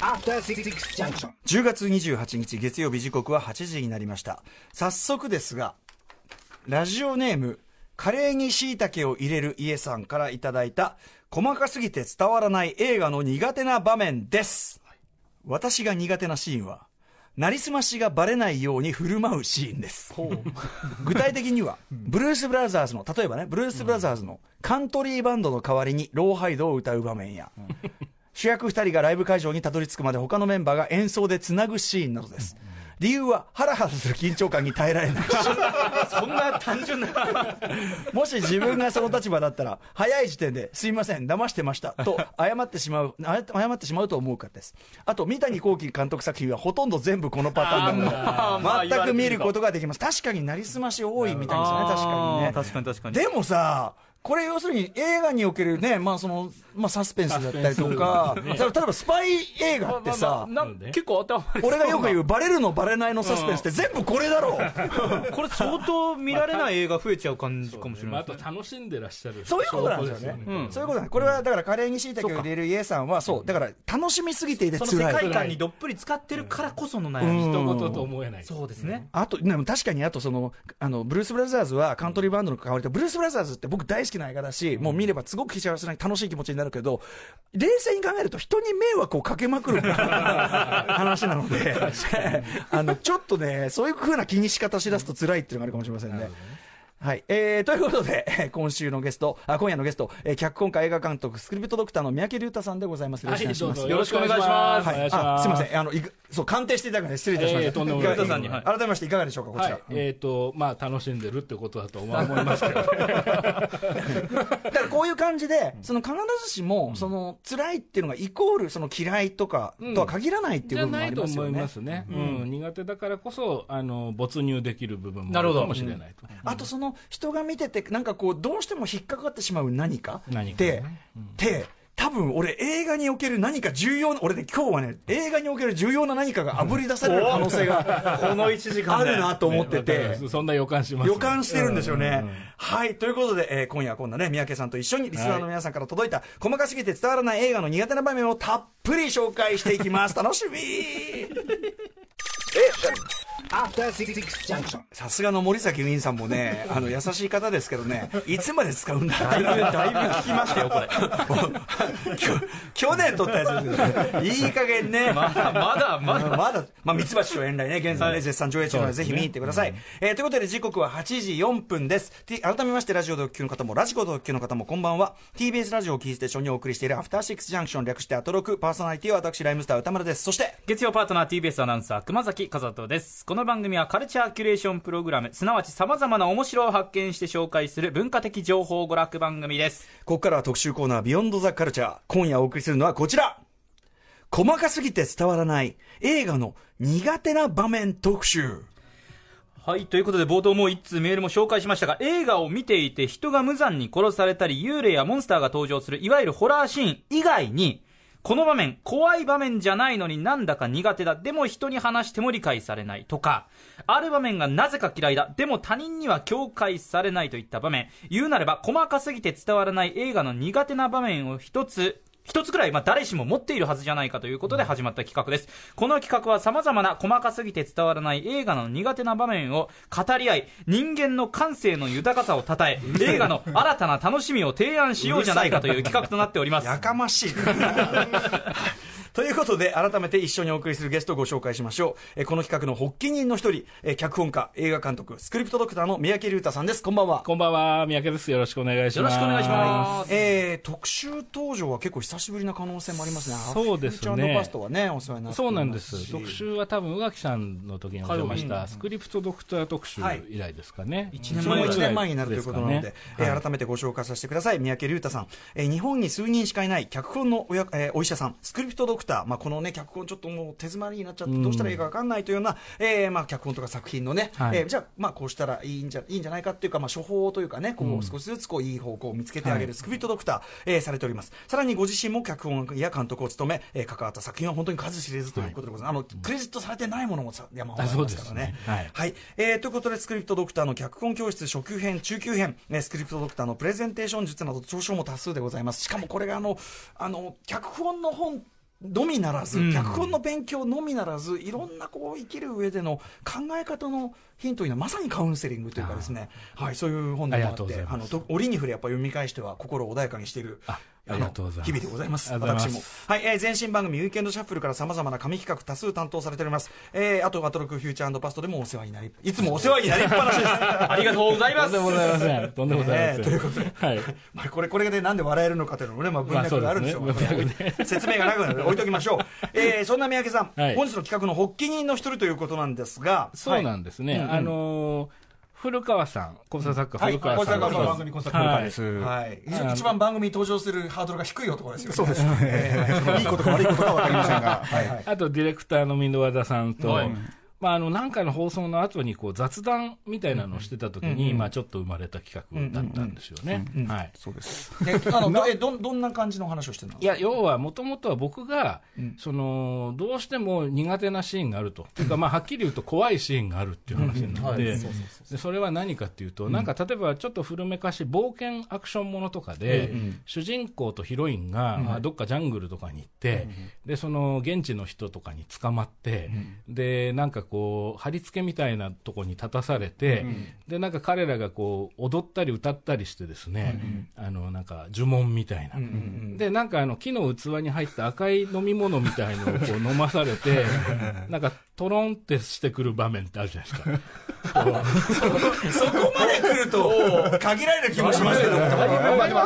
After Six Junction. 10月28日月曜日時刻は8時になりました。早速ですがラジオネームカレーに椎茸を入れる家さんからいただいた細かすぎて伝わらない映画の苦手な場面です。私が苦手なシーンはなりすましがバレないように振る舞うシーンです。具体的にはブルース・ブラザーズの例えばねブルース・ブラザーズのカントリーバンドの代わりにローハイドを歌う場面や、主役2人がライブ会場にたどり着くまで他のメンバーが演奏でつなぐシーンなどです、理由はハラハラする緊張感に耐えられないし。そんな単純な。もし自分がその立場だったら早い時点で「すいません騙してました」と謝ってしまう あ謝ってしまうと思うからです。あと三谷幸喜監督作品はほとんど全部このパターンなので。全く見ることができます。確かになりすまし多いみたいですよね確かにね。確かに確かに。でもさこれ要するに映画におけるね、まあそのまあ、サスペンスだったりとか、例えばスパイ映画ってさ、な結構当てはまりそう俺がよく言うバレるのバレないのサスペンスって全部これだろう。これ相当見られない映画増えちゃう感じかもしれまあ、ないあと楽しんでらっしゃる。そういうことなんですよね。うん。そういうことこれはだからカレーに椎茸を入れる家さんは、そう、だから楽しみすぎていてその世辛い。界観にどっぷり使ってるからこその悩み、一言と思えない。そうですね、あと、でも確かにあとその、あの、ブルース・ブラザーズはカントリーバンドの関わりと、ブルース・ブラザーズって僕大好きな映画だし、もう見ればすごく幸せな楽しい気持ちになるけど、冷静に考えると人に迷惑をかけまくる話なので、あの、ちょっとね、そういう風な気にし方しだすと辛いっていうのがあるかもしれませんね。はい。えー、ということで、え ー今週のゲスト、あ、今夜のゲスト、えー脚本家映画監督、スクリプトドクターの三宅龍太さんでございます。よろしくお願いします。よろしくお願いしますはい、あすみません、あの、そう、鑑定していただくので失礼いたしました。えーはい。改めましていかがでしょうか、こちら。はい、えっ、と、まあ、楽しんでるってことだと思い。ますけど、だからこういう感じで、その必ずしも、その辛いっていうのがイコールその嫌いとかとは限らないっていう部分もあじゃないとりますよね思いま。すね、うん。苦手だからこそあの没入できる部分もあるかもしれないと。あとその人が見ててなんかこうどうしても引っかかってしまう何か？何かってね、って多分俺映画における何か重要な俺ね今日はね映画における重要な何かが あぶり出される可能性がこの1時間であるなと思ってて。そんな予感します、予感してるんですよね。はい。ということで、えー今夜はこんなね、三宅さんと一緒にリスナーの皆さんから届いた、細かすぎて伝わらない映画の苦手な場面をたっぷり紹介していきます。楽しみ. さすがの森崎ウィンさんもね、あの、優しい方ですけどね、いつまで使うんだ？だいぶだいぶ聞きましたよこれ 去年撮ったやつです。いい加減ね。まだまだまだまだ、まあ、ミツバチと遠来ね、現在ね、絶賛上映中なので、ぜひ見に行ってください。えーということで、時刻は8時4分です。改めまして、ラジオ特急の方も、ラジコ特急の方も、こんばんは。TBS ラジオをキーステーションにお送りしている、アフターシックスジャンクション、略してアトロク、パーソナリティは私、ライムスター歌丸です。そして、月曜パートナー TBS アナウンサー熊崎和人ですこの番組はカルチャーキュレーションプログラムすなわち様々な面白を発見して紹介する文化的情報娯楽番組ですここからは特集コーナー、ビヨンドザカルチャー。今夜お送りするのはこちら細かすぎて伝わらない映画の苦手な場面特集。はい。ということで、冒頭もう一通メールも紹介しましたが、映画を見ていて人が無残に殺されたり、幽霊やモンスターが登場する、いわゆるホラーシーン以外に、この場面、怖い場面じゃないのになんだか苦手だ。でも人に話しても理解されない。とか、ある場面がなぜか嫌いだ。でも他人には境界されないといった場面。言うなれば、細かすぎて伝わらない映画の苦手な場面を一つ、一つくらい、まあ、誰しも持っているはずじゃないかということで始まった企画です。この企画は様々な細かすぎて伝わらない映画の苦手な場面を語り合い、人間の感性の豊かさを称え、映画の新たな楽しみを提案しようじゃないかという企画となっております。やかましい。ということで、改めて一緒にお送りするゲストをご紹介しましょう。えーこの企画の発起人の一人、えー脚本家、映画監督、スクリプトドクターの三宅龍太さんです。こんばんは。こんばんは、三宅です。よろしくお願いします。よろしくお願いします。えー、特集登場は結構久しぶりな可能性もありますね。そうですねパストはね、お世話になってそうなんでますし特集は多分宇垣さんの時にお邪魔したスクリプトドクター特集はい以来ですかね。一年それも前1年前になるということなので、え改めてご紹介させてください。三宅龍太さん。えー日本に数人しかいない脚本のおや、えーお医者さん、スクリプトドクター。まあ、このね、脚本ちょっともう手詰まりになっちゃって、どうしたらいいかわかんないというような、えーまあ、脚本とか作品のね、はいえーじゃあ、まあ、こうしたらいいんじゃ、いいんじゃないかっていうか、まあ、処方というかね、こう、少しずつこう、いい方向を見つけてあげる、はいスクリプトドクター、えーされております。さらにご自身も脚本や監督を務め、えー関わった作品は本当に数知れずということでございます。あの、クレジットされてないものもさ山ほどありますからね。はい、えーということで、スクリプトドクターの脚本教室初級編、中級編、ね、スクリプトドクターのプレゼンテーション術など、長所も多数でございます。しかもこれがあの、あの、脚本の本のみならず、うん。脚本の勉強のみならず、いろんなこう生きる上での考え方のヒントになるまさにカウンセリングというかですね、はい、そういう本でもあって、あのと折に触れやっぱ読み返しては心を穏やかにしている。ありがとうございます日々でございます。私も。はい、えー、前身番組、ウィークエンドシャッフルから様々な紙企画多数担当されております。えー、あと、アトロクフューチャーパストでもお世話になり、いつもお世話になりっぱなしです。ありがとうございますとんでもございません。とんでもございません。ええということではい。まあ、これ、これでなんで笑えるのかというのもね、まあ、文脈があるんですよ。まあそうですね文 説明がなくなるので置いときましょう。えー、そんな三宅さん、はい本日の企画の発起人の一人ということなんですが、そうなんですね。あのー古川さん、考察作家はい、古川さん。こちらが番組コンサートはいです。はい。一番番組に登場するハードルが低い男ですよ。そうですいいことか悪いことかわかりませんが。あとディレクターの箕輪田さんと、はいまあ、あの何回の放送の後にこう雑談みたいなのをしてた時に、まあ、ちょっと生まれた企画だったんですよね。はい。そうです。で あの、どえ、どん、どんな感じの話をしてるの？いや要はもともとは僕が、そのどうしても苦手なシーンがあると、というか、まあ、はっきり言うと怖いシーンがあるっていう話になって、でそれは何かっていうと、なんか例えばちょっと古めかし冒険アクションものとかで、主人公とヒロインが、まあ、どっかジャングルとかに行って、でその現地の人とかに捕まって、でなんかこう貼り付けみたいなとこに立たされて、でなんか彼らがこう踊ったり歌ったりしてですね、あのなんか呪文みたいな。でなんかあの木の器に入った赤い飲み物みたいのをこう飲まされて なんかトロンってしてくる場面ってあるじゃないですか。そこまで来ると、限られる気もしますけど。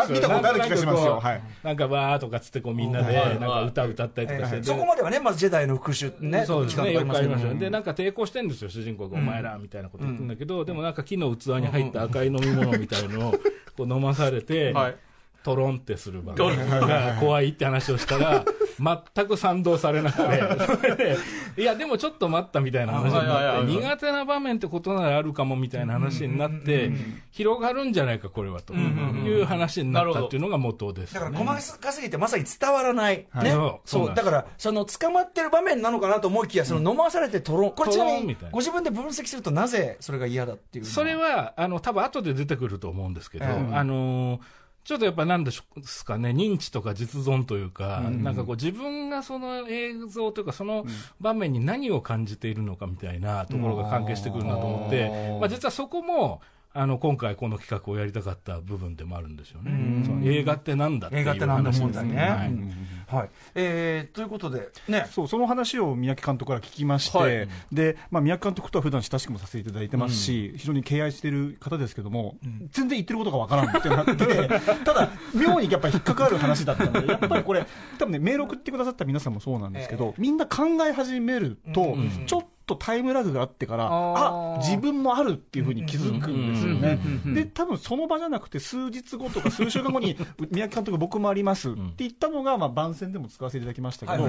見たことある気がしますよ。はい。なんかわーとかつってこうみんなでなんか歌歌ったりとかして、でそこまではね、まずジェダイの復讐ね、そうですね、企よくありま画がありますすけどよで、なんか抵抗してるんですよ、主人公が、お前らみたいなこと言ってるんだけど、でもなんか木の器に入った赤い飲み物みたいのをこう飲まされて、はい。トロンってする場面。が 怖いって話をしたら、全く賛同されなくて、それで、いや、でもちょっと待ったみたいな話になって、苦手な場面ってことならあるかもみたいな話になって、広がるんじゃないか、これはと。いう話になったっていうのが元ですね。だから細かすぎてまさに伝わらない。ね。そう。だから、その捕まってる場面なのかなと思いきや、その飲まされてトロン。これちなみにご自分で分析するとなぜそれが嫌だっていうのそれは、あの、多分後で出てくると思うんですけど、うんあのーちょっとやっぱなんですかね、認知とか実存というか、なんかこう自分がその映像というか、その場面に何を感じているのかみたいなところが関係してくるなと思って、まあ実はそこも、あの今回この企画をやりたかった部分でもあるんですよね。その映画ってなんだっていう映画ってなんだ話問題ね。はいはい。えー、ということで、ね。そうその話を三宅監督から聞きまして、はい。でまあ、三宅監督とは普段親しくもさせていただいてますし、非常に敬愛している方ですけども、全然言ってることがわからんってなって、ただ、妙にやっぱり引っかかる話だったので、やっぱりこれ、多分ね、メール送ってくださった皆さんもそうなんですけど、みんな考え始めると、ちょっとタイムラグがあってから、あ自分もあるっていうふうに気づくんですよね。で、多分その場じゃなくて、数日後とか数週間後に、三宅監督、僕もありますって言ったのが、まあ、番宣でも使わせていただきましたけど、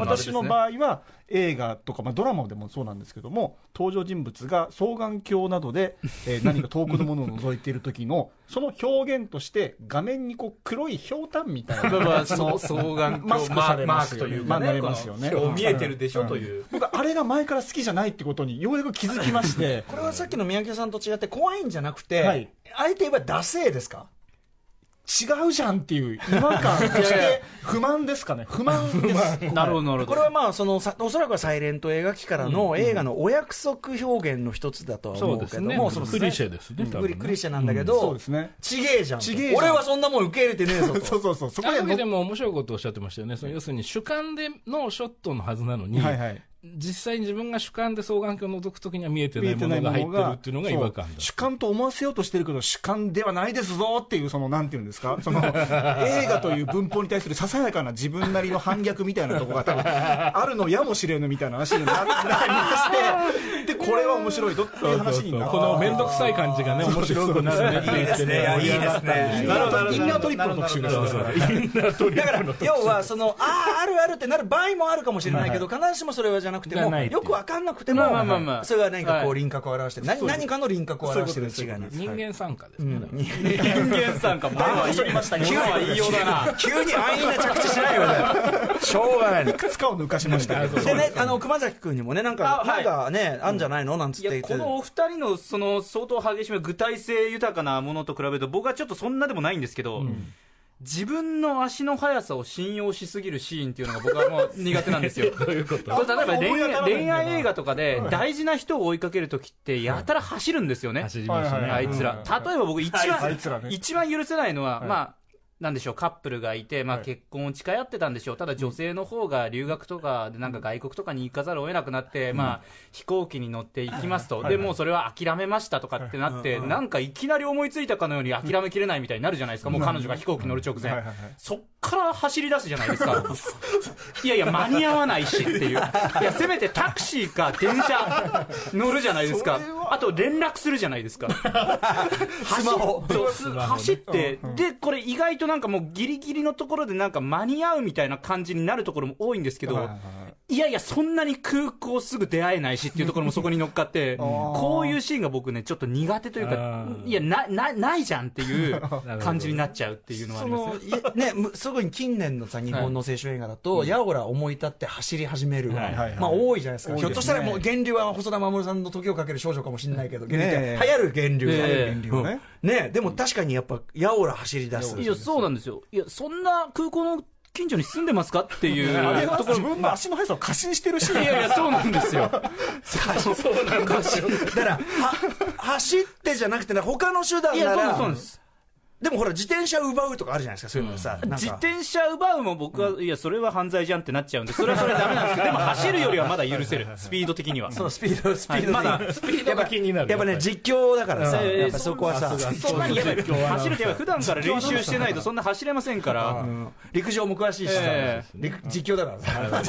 私の場合は、映画とか、まあ、ドラマでもそうなんですけども、登場人物が双眼鏡などで、えー何か遠くのものを覗いている時の、その表現として、画面にこう黒いひょうたんみたいな、まあまあそう双眼鏡 マスクされマーますよね。クというかね、ますよね。見えてるでしょという。僕、あれが前から好きじゃないってことにようやく気づきまして、これはさっきの三宅さんと違って怖いんじゃなくて、はい。あえて言えばダセーですか？違うじゃんっていう 違和感、そして不満ですかね、不満です。なるほど、なるほど。これはまあそのさおそらくはサイレント映画機からの映画のお約束表現の一つだとは思うけども、そうですね。クリシェですねクリシェなんだけど、そうですね。ちげえじゃんと。ちげえじゃん。俺はそんなもん受け入れてねえぞと。そうそうそう、そこででも面白いことをおっしゃってましたよね、その要するに主観でのショットのはずなのに、はいはい。実際に自分が主観で双眼鏡を覗くときには見えてないものが入ってるっていうのが違和感主観と思わせようとしてるけど主観ではないですぞっていうそのなんていうんですか？その 映画という文法に対するささやかな自分なりの反逆みたいなところが多分あるのやもしれぬみたいな話にななりして でこれは面白いぞっていう話になこの面倒くさい感じがね、面白くなるねって言ってね、盛り上がったんですよインナートインナートリップの特集ですそうそうインナートリだから要はそのあああるあるってなる場合もあるかもしれないけど、必ずしもそれはじゃなくてもよく分かんなくても、まあまあまあまあ。それが何かこはう輪郭を表してる、何何かの輪郭を表してる違いなんです。人間参加ですね。人間参加、まあまあいい、まあ言いようだな。急に安易な着地しないよね。しょうがない。いくつかを抜かしましたけど。でね、あの熊崎君にもね、なんか、なんかね、あんじゃないの？なんつっいて言って。やこのお二人のその相当激しめ具体性豊かなものと比べると僕はちょっとそんなでもないんですけど、自分の足の速さを信用しすぎるシーンっていうのが僕はもう苦手なんですよ。どういうこと？例えば恋愛恋愛映画とかで大事な人を追いかけるときってやたら走るんですよね。走りますね。あいつら。例えば僕一あ番一番許せないのは、はいまあ、なんでしょう、カップルがいて、まあはい。結婚を誓い合ってたんでしょう。ただ女性の方が留学とかでなんか外国とかに行かざるを得なくなって、まあ飛行機に乗って行きますと。で、もうそれは諦めましたとかってなって、なんかいきなり思いついたかのように諦めきれないみたいになるじゃないですか。もう彼女が飛行機乗る直前。そっから走り出すじゃないですか。いやいや、間に合わないしっていう。いや、せめてタクシーか電車乗るじゃないですか。あと連絡するじゃないですか。スマホ。走って、で、これ意外となんかもうギリギリのところでなんか間に合うみたいな感じになるところも多いんですけどはいやいや、そんなに空港すぐ出会えないしっていうところもそこに乗っかって、こういうシーンが僕ね、ちょっと苦手というかいや、な、な、ないじゃんっていう 感じになっちゃうっていうのはあそります。ね。ね、むすぐに近年のさ日本の青春映画だと、やおら思い立って走り始める、まあ多いじゃないですか、ひょっとしたらもう源流は細田守さんの時をかける少女かもしれないけど、源流ってねえ流行る源流、ね。うん。ねでも確かにやっぱやおら走り出す。いや、そうなんですよ。いや、そんな空港の近所に住んでますか？っていう あれはところ自分の足の速さを過信してるし、いやいや、そうなんですよ。そうなんですよ だからは走ってじゃなくてね他の手段いや、なそうです、らそうです。でもほら自転車奪うとかあるじゃないですかそういうのでさ、自転車奪うも僕は、いや、それは犯罪じゃんってなっちゃうんで、それはそれはダメなんですけど、でも走るよりはまだ許せる、スピード的には。そうスピードスピードで、はいまだスピードが気になるやっぱね実況だからさ、えーやっぱそこはさそんなにやっぱり走るって普段から練習してないとそんな走れませんから。うん。陸上も詳しいしさ、実況だからさ。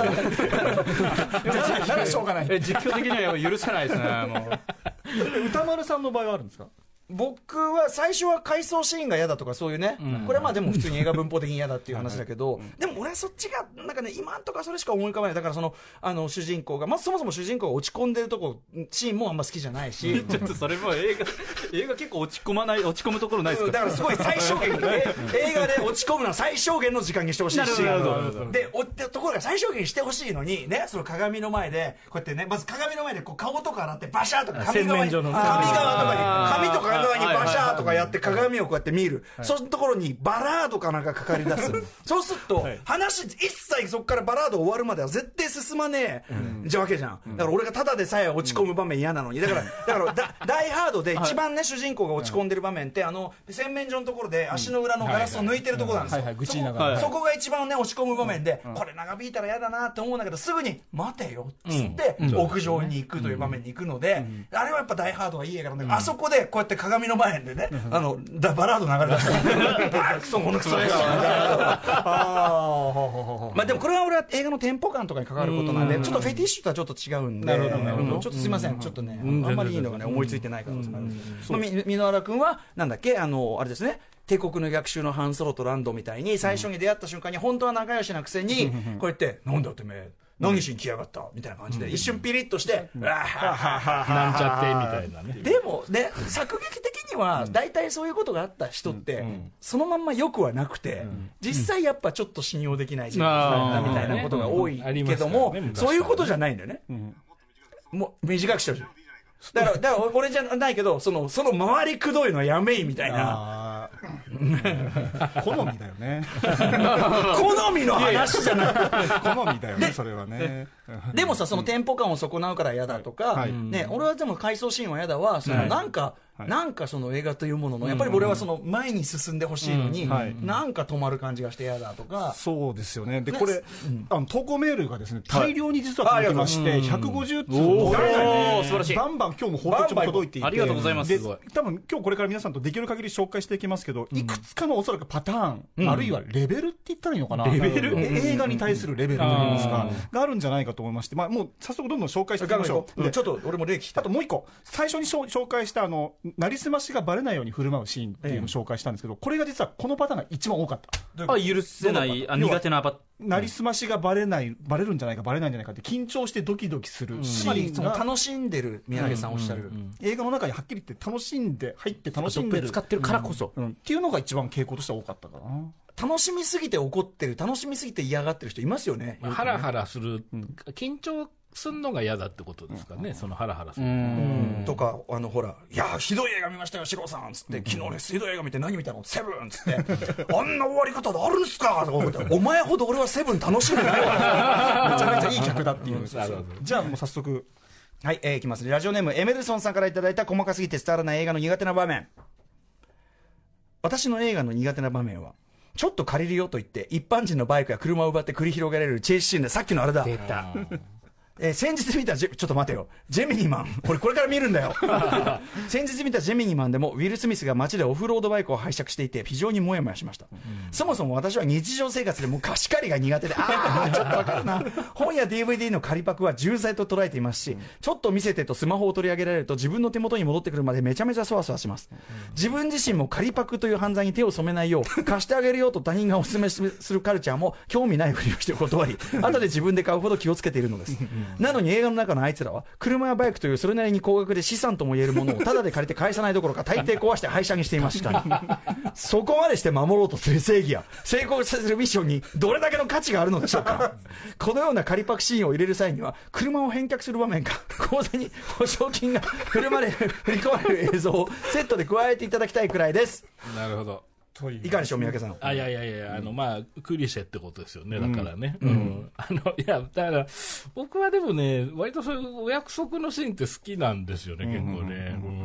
ならしょうがない。え実況的にはやっぱ許せないですね、もう。歌丸さんの場合はあるんですか？僕は最初は回想シーンが嫌だとかそういうね、これはまあでも普通に映画文法的に嫌だっていう話だけど、でも俺はそっちがなんかね今んとかそれしか思い浮かばない。だからそのあの主人公がまずそもそも主人公が落ち込んでるとこシーンもあんま好きじゃないし。ちょっとそれも映画、映画結構落ち込まない、落ち込むところないですか？だからすごい最小限え 映画で落ち込むのは最小限の時間にしてほしいしなるほどなるほでおってところが最小限にしてほしいのにねその鏡の前でこうやってねまず鏡の前でこう顔とか洗ってバシャーとか髪側に髪側とかに髪とか側にバシャーとかやって鏡をこうやって見るそのところにバラードかなんかかかり出すそうすると話一切そこからバラード終わるまでは絶対進まねえじゃわけじゃんだから俺がただでさえ落ち込む場面嫌なのにだからだからだダイハードで一番ね主人公が落ち込んでる場面ってあの洗面所のところで足の裏のガラスを抜いてるところなんですよそこが一番ね落ち込む場面でこれ長引いたら嫌だなって思うんだけどすぐに待てよっつって屋上に行くという場面に行くのであれはやっぱダイハードはいい映画なんだけどあそこでこうやって鏡の前でねあのだバラード流れ出したクソこのクソ映画は。まあでもこれは俺は映画のテンポ感とかに関わることなんでちょっとフェティッシュとはちょっと違うんで。なるほどなるほどうん。ちょっとすいません。ちょっとねあんまりいいのがね思いついてないからまあみ箕輪原君はなんだっけ？あのあれですね。帝国の逆襲のハンソロとランドみたいに最初に出会った瞬間に本当は仲良しなくせにこうやって「なんだよてめえ何しに来やがった」みたいな感じで一瞬ピリッとして「うわははははなんちゃってみたいなね。でもね作劇的には大体そういうことがあった人ってそのまんまよくはなくて実際やっぱちょっと信用できない人物だったみたいなことが多いけどもそういうことじゃないんだよね。もう短くしてほしい。だからだから俺じゃないけどそのその回りくどいのはやめいみたいな 好みだよね。好みの話じゃない。好みだよね、それはね。でもさ、そのテンポ感を損なうから嫌だとか、はい。ね、俺はでも回想シーンは嫌だわ、そのなんか、はい。なんかその映画というものの、やっぱり俺はその前に進んでほしいのに、うんはい。なんか止まる感じがして嫌だとか、そうですよね。で、ねこれ、あの、投稿メールがですね、大量に実は届きまして、150通おもー素晴らしい。バンバン今日も放送中も届いていて。ありがとうございます。です多分今日これから皆さんとできる限り紹介していきますけど、いくつかのおそらくパターン、あるいはレベルって言ったらいいのかな。レベル？映画に対するレベルといいますか、があるんじゃないかと思いまして、まあもう早速どんどん紹介していきましょう。でちょっと俺も例聞きたいあともう一個、最初に紹介した、あの、なりすましがバレないように振る舞うシーンっていうのを紹介したんですけど、これが実はこのパターンが一番多かった。あ、許せない、あ苦手なパなりすましがバレない、バレるんじゃないか、バレないんじゃないかって緊張してドキドキするシつまりそのーンが、楽しんでる宮城さんおっしゃる、映画の中にはっきり言って楽しんで、入って楽しんでる。使ってるからこそ。うんっていうのが一番傾向としては多かったかな。楽しみすぎて怒ってる、楽しみすぎて嫌がってる人いますよね。まあハラハラする、緊張するのが嫌だってことですかね、そのハラハラする。とか、あの、ほら、いや、ひどい映画見ましたよ、シローさんつって、昨日俺、ひどい映画見て何見たの？セブンつって、あんな終わり方であるんすかとか思って、お前ほど俺はセブン楽しんでないわ。めちゃめちゃいい客だっていうなるほどじゃあもう早速はい、えーいきます。ラジオネーム、エメルソンさんからいただいた細かすぎて伝わらない映画の苦手な場面。私の映画の苦手な場面は、ちょっと借りるよと言って、一般人のバイクや車を奪って繰り広げられるチェイスシーンで、さっきのあれだ。出た。えー先日見たジェ、ちょっと待てよ。ジェミニーマン。これ、これから見るんだよ。先日見たジェミニーマンでも、ウィル・スミスが街でオフロードバイクを拝借していて、非常にもやもやしました。そもそも私は日常生活でもう貸し借りが苦手で、ああ、ちょっとわかるな。本や DVD の借りパクは重罪と捉えていますし、ちょっと見せてとスマホを取り上げられると自分の手元に戻ってくるまでめちゃめちゃそわそわします。自分自身も借りパクという犯罪に手を染めないよう、貸してあげるよと他人がお勧めするカルチャーも興味ないふりをして断り、後で自分で買うほど気をつけているのです。なのに映画の中のあいつらは、車やバイクというそれなりに高額で資産とも言えるものをタダで借りて返さないどころか大抵壊して廃車にしていました。そこまでして守ろうとする正義や、成功させるミッションにどれだけの価値があるのでしょうか。このような仮パクシーンを入れる際には、車を返却する場面か、口座に保証金が車で振り込まれる映像をセットで加えていただきたいくらいです。なるほど。いかがでしょう、三宅さん。あいやいやいや、あの、まあ、クリシェってことですよね、だからね。うん。あの、いや、だから、僕はでもね、割とそういうお約束のシーンって好きなんですよね、結構ね。うん。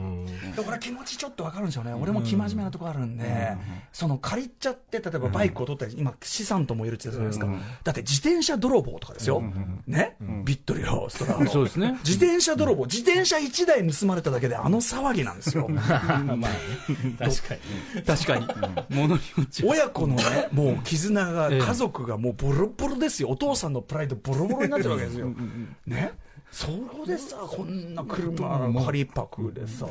でこれ気持ちちょっとわかるんですよね、俺も生真面目なとこあるんで、その借りちゃって、例えばバイクを取ったり、今、資産とも言えるって言ってたじゃないですか、だって自転車泥棒とかですよ、ね、ビットリオ、ストラそうですね。自転車泥棒、自転車1台盗まれただけで、あの騒ぎなんですよ、まあね、確かに。確かに。ものに。親子のね、もう絆が、ええ。家族がもうボロボロですよ、お父さんのプライド、ボロボロになってるわけですよ。ね？そこでさ、こんな車借りパクでさ、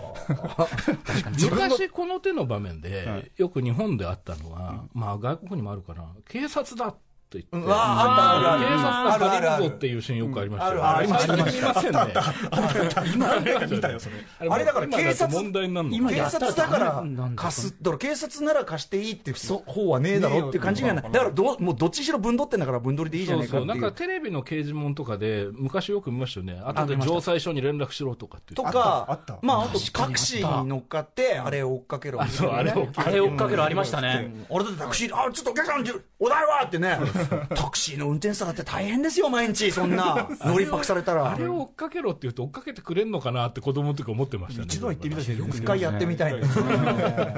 昔この手の場面で、よく日本であったのは、まあ外国にもあるかな、警察だって言って、うわああるある警察が借りるぞっていうシーンよくありましたよ。あるある今見ませんね。今見たよそれあれだから今警察問題になるの今警察だから貸す、だから警察なら貸していいってそ方はねえだろっていう感じがない。だからどう、もうどっちにしろ分取ってんだから分取りでいいじゃそうそう、ないかっていう。なんかテレビの掲示板とかで、昔よく見ましたよね。後で城西署に連絡しろとかって。とか、あったあったまあ、あとタクシーに乗っかって、あれを追っかけろ。あれ追っかけるありましたね。俺だってタクシー、あ、ちょっとお客さん、お題はってね、タクシーの運転手さんだって大変ですよ、毎日、そんな、乗りパクされたらあ。れを追っかけろって言うと追っかけてくれんのかなって子供の時思ってましたね。一度は行ってみたいです一回やってみたいんですよ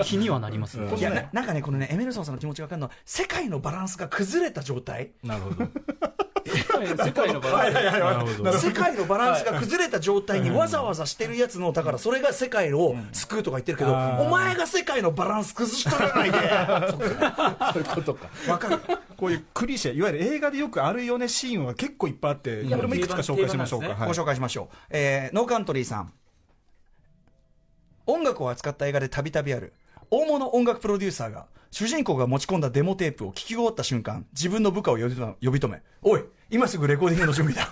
気にはなりますね。いやな なんかね、このね、エメルソンさんの気持ちが分かるのは、世界のバランスが崩れた状態、なるほど。世界のバランス。世界のバランスが崩れた状態にわざわざしてるやつの、だからそれが世界を救うとか言ってるけど、お前が世界のバランス崩しとらないで、そういうことか。わかる。こういうクリシェいわゆる映画でよくあるよねシーンは結構いっぱいあってこれもいくつか紹介しましょうか、定番はいご紹介しましょう。えーノーカントリーさん。音楽を扱った映画でたびたびある。大物音楽プロデューサーが、主人公が持ち込んだデモテープを聞き終わった瞬間、自分の部下を呼び止めおい、今すぐレコーディングの準備だ。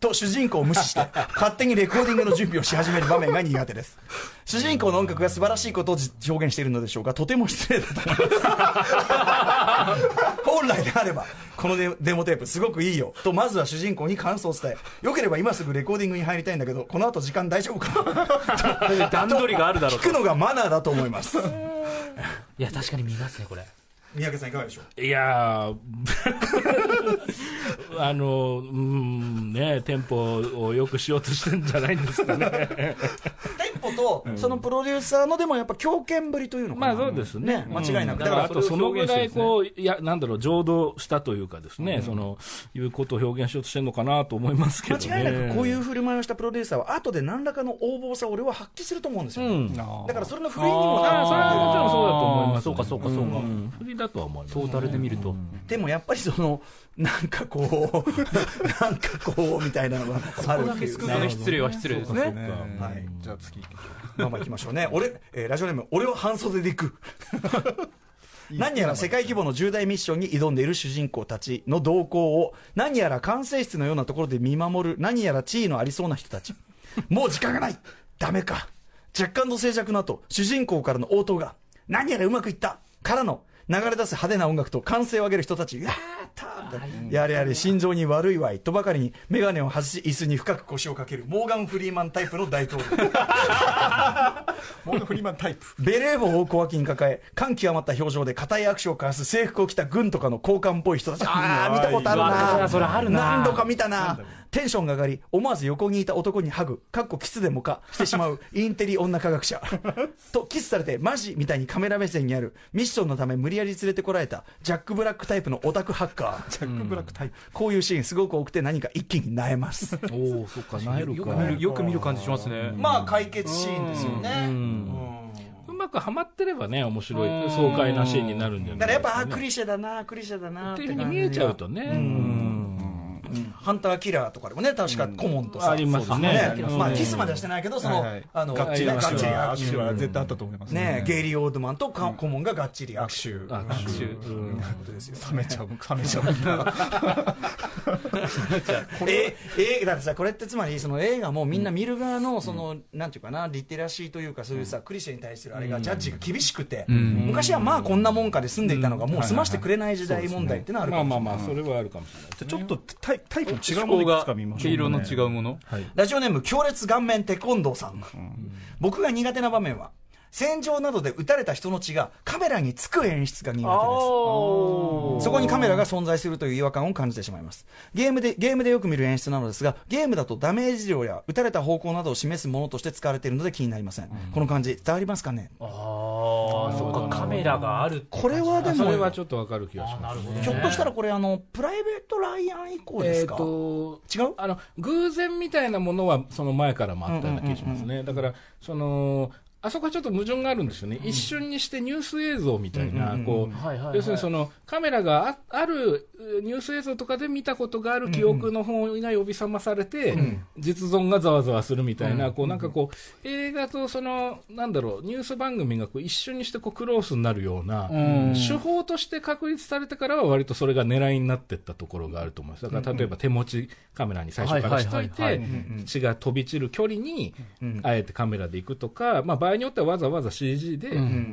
と主人公を無視して、勝手にレコーディングの準備をし始める場面が苦手です。主人公の音楽が素晴らしいことをじ表現しているのでしょうか、とても失礼だと思います。本来であれば、このデデモテープすごくいいよ。と、まずは主人公に感想を伝え、よければ今すぐレコーディングに入りたいんだけど、この後時間大丈夫か？段取りがあるだろうと聞く。のがマナーだと思います。いや、確かに見ますね、これ。三宅さんいかがでしょう？いやー あの、うん、ね、テンポをよくしようとしてるんじゃないんですかね。テンポと、そのプロデューサーのでもやっぱ強肩ぶりというのかな。まあそうですね。間違いなく。だからあとそのぐらいこう、いや、なんだろう、浄土したというかですね、その、いうことを表現しようとしてるのかなと思いますけどね。間違いなくこういう振る舞いをしたプロデューサーは後で何らかの横暴さを俺は発揮すると思うんですよ、うん。だからそれの振りにもなるああ、それはもちろんそうだと思います。そうかそうかそうかだとは思います。トータルで見ると。でもやっぱりそのなんかこう なんかこうみたいなのがあるっていう。その失礼は失礼ですね。ね。はい。じゃあ次まあまあ行きましょうね。俺、えーラジオネーム俺は半袖で行く。何やら世界規模の重大ミッションに挑んでいる主人公たちの動向を何やら管制室のようなところで見守る何やら地位のありそうな人たち。もう時間がない。ダメか。若干の静寂の後主人公からの応答が何やらうまくいった。からの流れ出す派手な音楽と歓声を上げる人たち、やったーやれやれ心臓に悪いわいとばかりに眼鏡を外し椅子に深く腰をかけるモーガン・フリーマンタイプの大統領。モーガン・フリーマンタイプ。ベレー帽を小脇に抱え、感極まった表情で固い握手を交わす制服を着た軍とかの交換っぽい人たち。ああ、見たことあるな何度か見たな。テンションが上がり、思わず横にいた男にハグ、かっこキスでもかしてしまう インテリ女科学者。と、キスされてマジみたいにカメラ目線にある、ミッションのため無理やり連れてこられた、ジャック・ブラックタイプのオタクハッカー。ジャック・ブラックタイプ。こういうシーンすごく多くて何か一気に萎えます。おおそっかなえるか。よく見るよく見る感じしますね、まあ解決シーンですよね。うまくはまってればね面白い爽快なシーンになるん。じゃだからやっぱ、あクリシェだな、クリシェだなっていうふうに見えちゃうとねうんハンターキラーとかでもね、確か顧問とさ、ありますね。うん。まあ、キスまではしてないけど、その、あの、がっちりねがっちり握手は絶対あったと思いますねゲイリー・オールドマンとか顧問ががっちり握手。握手。握手うん。冷めちゃう、冷めちゃう。え、え、だってさ、これってつまり、その映画もみんな見る側の、その、なんていうかな、リテラシーというか、そういうさ、クリシェに対するあれが、ジャッジが厳しくて、昔はまあこんなもんかで済んでいたのが、もう済ましてくれない時代問題ってのはあるかまあもしれない。まあまあそれはあるかもしれないちょっとタイプの違うものいくつか見ましょう、毛色の違うもの、ラジオネーム強烈顔面テコンドーさん、僕が苦手な場面は戦場などで撃たれた人の血がカメラにつく演出が苦手です。そこにカメラが存在するという違和感を感じてしまいます。ゲームでゲームでよく見る演出なのですがゲームだとダメージ量や撃たれた方向などを示すものとして使われているので気になりません、この感じ伝わりますかね？ああそっかカメラがあるって。これはでもそれはちょっとわかる気がしますね。ひょっとしたらこれあのプライベート・ライアン以降ですえっか、と違う？あの偶然みたいなものはその前からもあったような気がしますね、だからそのあそこはちょっと矛盾があるんですよね、一瞬にしてニュース映像みたいな、要するにそのカメラがああるニュース映像とかで見たことがある記憶の方が呼び覚まされて、実存がざわざわするみたいな、こうなんかこう、映画とそのなんだろう、ニュース番組がこう一瞬にしてこうクロースになるような、手法として確立されてからは、割とそれが狙いになっていったところがあると思います。だから例えば手持ちカメラに最初からしといて、血が飛び散る距離に、あえてカメラで行くとか、まあ、場合によってはわざわざ CG で、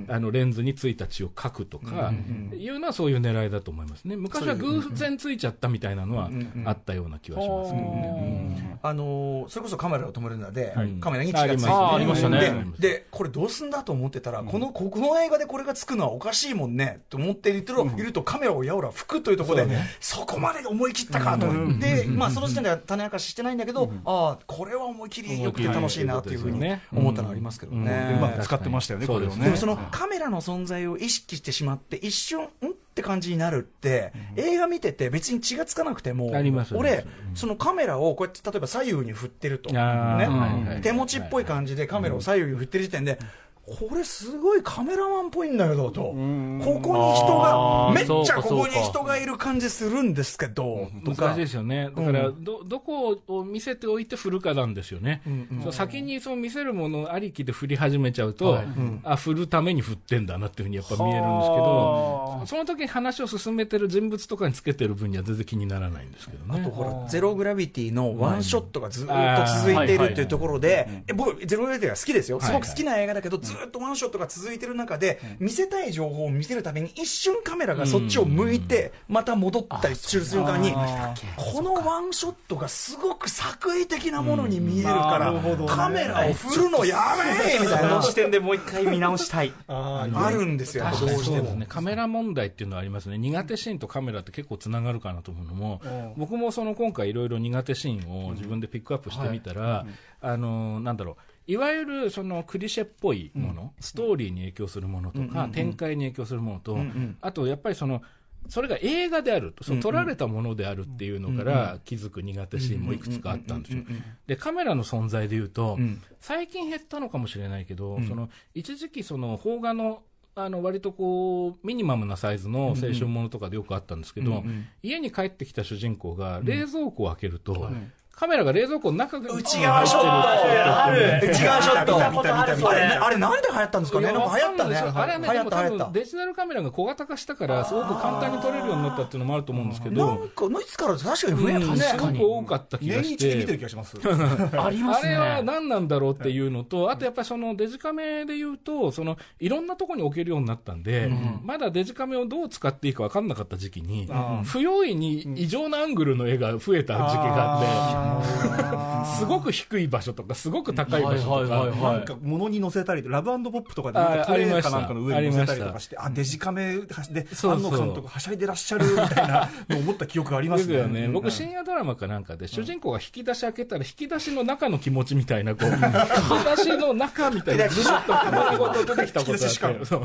あのレンズについた血を描くとか、いうのはそういう狙いだと思います。ね。昔は偶然ついちゃったみたいなのはあったような気はしますけどね。あのーそれこそカメラを止めるんだで、はい。カメラに血がついて。ありましたね。ででこれどうすんだと思ってたら、このここの映画でこれがつくのはおかしいもんねと思っていると,、いるとカメラをやおら吹くというところでそ,、こまで思い切ったかと、で、まあ、その時点では種明かししてないんだけど、ああこれは思い切りよくて楽しいなというふうに思ったのはありますけどね。うまく使ってましたよね、これをね。でもそのカメラの存在を意識してしまって一瞬んって感じになるって、映画見てて別に血がつかなくても俺そのカメラをこうやって例えば左右に振ってると、手持ちっぽい感じでカメラを左右に振ってる時点で、これすごいカメラマンっぽいんだけどと、ここに人がめっちゃここに人がいる感じするんですけど、難しいですよね。だから、ど、どこを見せておいて振るかなんですよね。そう先にそう見せるものありきで振り始めちゃうと、あ、振るために振ってんだなっていうふうにやっぱ見えるんですけど、その時に話を進めてる人物とかにつけてる分には全然気にならないんですけどね。ほらゼログラビティのワンショットがずっと続いているっていうところで、え僕、ゼログラビティが好きですよ、すごく好きな映画だけど、ずっとワンショットが続いてる中で、見せたい情報を見せるために、一瞬カメラがそっちを向いて、また戻ったりする瞬間に、このワンショットがすごく作為的なものに見えるから、カメラを振るのやめえみたいな。この、視点でもう一回見直したい。ああるんですよ、どうしても。そうですね、カメラ問題っていうのはありますね、苦手シーンとカメラって結構つながるかなと思うのも、僕もその今回、いろいろ苦手シーンを自分でピックアップしてみたら、あのなんだろう。いわゆるそのクリシェっぽいもの、ストーリーに影響するものとか、展開に影響するものと、あとやっぱりその、それが映画であると、その撮られたものであるっていうのから気づく苦手シーンもいくつかあったんですよ。で、カメラの存在で言うと、最近減ったのかもしれないけど、その、一時期その、邦画のあの割とこうミニマムなサイズの青春ものとかでよくあったんですけど、家に帰ってきた主人公が冷蔵庫を開けると、カメラが冷蔵庫の中に内側ショットある。内側ショット。見たことあれ。あれあれなんで流行ったんですかね？なんか流行ったね。あれはね、流でも多行った流行った。分デジタルカメラが小型化したから、すごく簡単に撮れるようになったっていうのもあると思うんですけなど、んかいつから確かに増えうんたね。すごく多かった気がし年一で見てるて。気がします。ありますね。あれは何なんだろうっていうのと、あとやっぱりそのデジカメで言うと、そのいろんなところに置けるようになったんで、まだデジカメをどう使っていいか分かんなかった時期に、不用意に異常なアングルの絵が増えた時期があって、すごく低い場所とか、すごく高い場所とか、なんか物に載せたり、ラブポップとかでなんかあトレーかなんかの上に載せたりとかして、あ、デジカメで、安野監督はしゃいでらっしゃるみたいな思った記憶がありまですすね。よね、僕、深夜ドラマかなんかで、主人公が引き出し開けたら、引き出しの中の気持ちみたいな、こう、引き出しの中みたいな、ずらっと丸ごと出てきたことがあって、そう。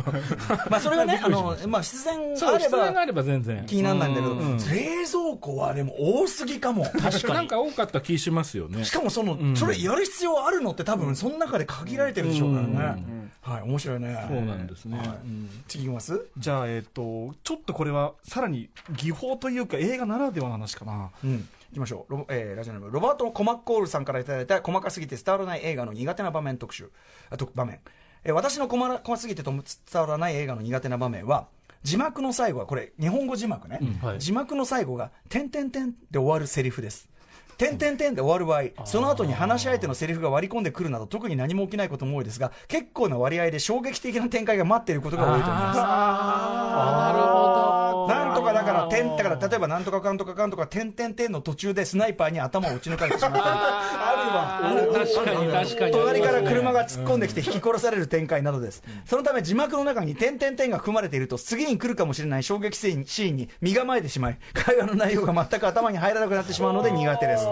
まあそれはねあのまあ必然あれば必要があれば全然。気にならないんだけど冷蔵庫はでも多すぎかも。確かに。なんか多かった気しますよね。し。かもその、それやる必要あるのって多分その中で限られてるでしょうからね、はい面白いね。そうなんですね。うん次いきます？じゃあ、えっと、ちょっとこれは、さらに技法というか、映画ならではの話かな。うん。いきましょう。ロ,、えーラジオネームロバート・コマッコールさんからいただいた細かすぎて伝わらない映画の苦手な場面特集。あと場面、えー私の細ら細すぎてと伝わらない映画の苦手な場面は字幕の最後はこれ日本語字幕ね、はい。字幕の最後が「点点点」で終わるセリフです点点点で終わる場合、その後に話し相手のセリフが割り込んでくるなど、特に何も起きないことも多いですが、結構な割合で衝撃的な展開が待っていることが多いと思います。なるほど。なんとかだから、点、だから、例えばなんとかかんとかかんとか、点点点の途中でスナイパーに頭を撃ち抜かれてしまったり、あるわ。確かに確かに。隣から車が突っ込んできて引き殺される展開などです。そのため字幕の中に点々点が含まれていると、次に来るかもしれない衝撃シーンに身構えてしまい、会話の内容が全く頭に入らなくなってしまうので苦手です。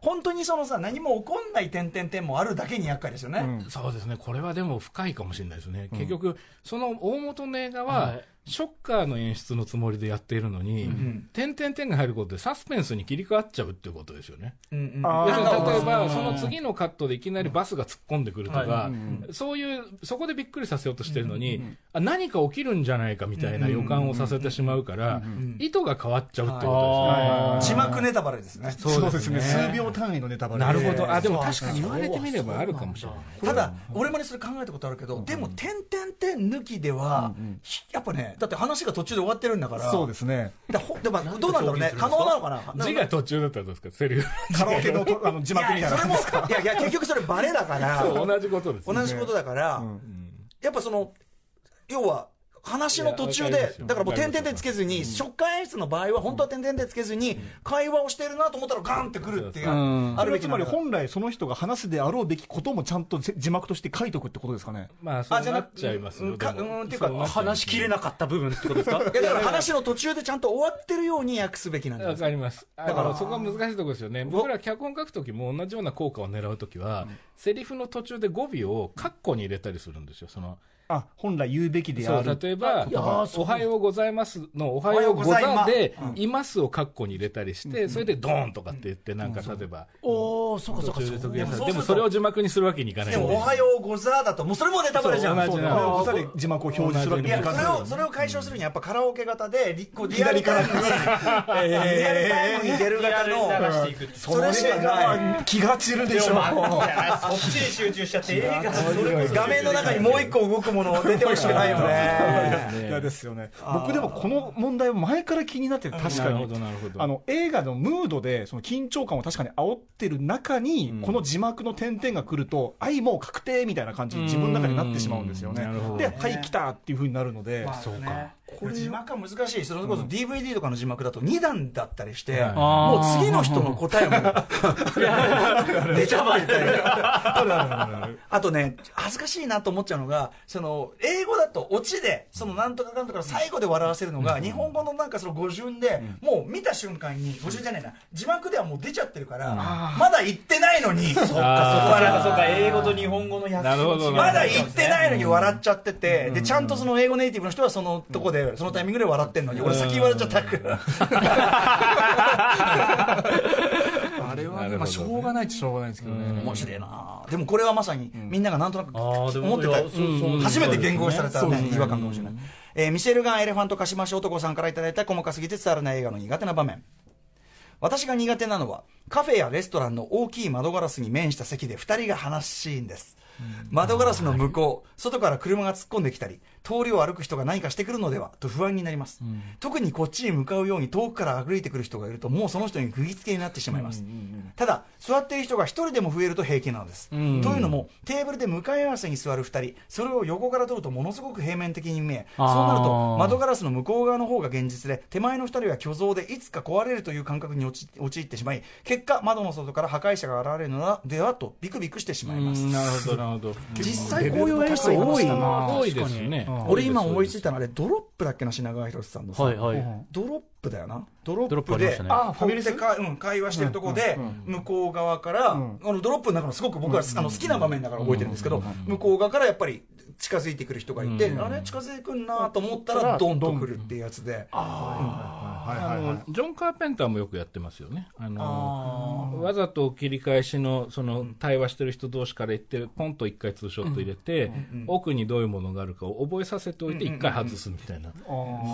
本当にそのさ、何も起こんない点々点もあるだけに厄介ですよね。そうですね、これはでも深いかもしれないですね、結局、その大元の映画は、はいショッカーの演出のつもりでやっているのに、点々点が入ることでサスペンスに切り替わっちゃうっていうことですよね。うんうん。例えば、うん。その次のカットでいきなりバスが突っ込んでくるとか、はそういう、そこでびっくりさせようとしてるのに、あ何か起きるんじゃないかみたいな予感をさせてしまうから、意図が変わっちゃうってことですね。字幕ネタバレですね。そうですね。数秒単位のネタバレ。なるほど。あ、でも確かに言われてみればあるかもしれない。ただ、俺もね、それ考えたことあるけど、でも、点々点抜きでは、ひやっぱね、だって話が途中で終わってるんだから、そうですね。だほでもどうなんだろうね、可能なのかな？字が途中だったらどうですか、セリフ。カラオケのとあの字幕みたいな。いやそれもいやいや結局それバレだから。そう、同じことですね。同じことだから、やっぱその要は話の途中でだからもう点々点つけずに食感演出の場合は本当は点々点つけずに会話をしてるなと思ったらガンってくるっていう、うん。あるつまり本来その人が話すであろうべきこともちゃんとぜ字幕として書いておくってことですかね。まあ、そうあじゃななっちゃいますよ。うんかでも。うんっていうか話しきれなかった部分ってことですか？いやだから話の途中でちゃんと終わってるように訳すべきなんでわすかります。だからそこが難しいところですよね。僕ら脚本書くときも同じような効果を狙うときは、セリフの途中で語尾をカッコに入れたりするんですよ。そのあ、本来言うべきである。例えばおはようございます」の「おはようございま」で「います」をカッコに入れたりして、それでドーンとかって言ってなんか例えばそうかそうかそうでもそれを字幕にするわけにいかない。でも「おはようござー」だともうそれもネタバレじゃん。同じな。のおさで字幕を表示するわけいやにいかずそれをそれを解消するにはやっぱカラオケ型でリこうリアルタイムにリアルタイムに出る型のそれしかない気が散るでしょ。そっちに集中しちゃって映画それこそ画面の中にもう一個動くもの出てほしくないよね。嫌ですよね。僕でもこの問題は前から気になってて確かなるほに。どなるほど。あの映画のムードでその緊張感を確かに煽ってる中に、この字幕の点々が来ると愛もう確定みたいな感じに自分の中になってしまうんですよね。うん。なるほど。で、はい来たっていうふうになるので、そうかこれ字幕は難しい。それこそ DVD とかの字幕だと2段だったりして、はい。もう次の人の答えも 出ちゃうったりあとね恥ずかしいなと思っちゃうのがその英語だとオチでそのなんとかかんとかの最後で笑わせるのが、日本語のなんかその語順で、もう見た瞬間に語順じゃないな。字幕ではもう出ちゃってるから、まだ言ってないのに。そっかそそうか英語と日本語の訳まだ言ってないのに笑っちゃってて、でちゃんとその英語ネイティブの人はそのとこで、そのタイミングで笑ってんのに、俺先笑っちゃった。から。あれはね、まあ、しょうがないっちゃしょうがないんですけどね。面白いな。でもこれはまさにみんながなんとなく思ってた。いやそうそう。初めて言語された違和感かもしれない、えーミシェルガン・エレファント・カシマシ男さんからいただいた細かすぎて伝わらない映画の苦手な場面。私が苦手なのはカフェやレストランの大きい窓ガラスに面した席で2人が話すシーンです。窓ガラスの向こう、外から車が突っ込んできたり、通りを歩く人が何かしてくるのではと不安になります、特にこっちに向かうように遠くから歩いてくる人がいると、もうその人に釘付けになってしまいます。ただ、座っている人が一人でも増えると平気なのです。というのも、テーブルで向かい合わせに座る二人、それを横から撮るとものすごく平面的に見え、そうなると窓ガラスの向こう側の方が現実で、手前の二人は虚像でいつか壊れるという感覚に陥陥ってしまい、結果、窓の外から破壊者が現れるのではとビクビクしてしまいます。なるほど、なるほど。実際こういう演出多いな多いですね。俺今思いついたのあれドロップだっけな品川博さんのさ、はいはい。ドロップだよな。ドロッププであファミレス？でか、うん、会話してるとこで、向こう側から、あのドロップの中のすごく僕は、あの好きな場面だから覚えてるんですけど、向こう側からやっぱり近づいてくる人がいて、あれ近づいてくんなと思ったらドンと来るっていうやつで、あのジョン・カーペンターもよくやってますよね。あのわざと切り返しのその対話してる人同士から言って、ポンと一回ツーショット入れて、奥にどういうものがあるかを覚えさせておいて、一回外すみたいな。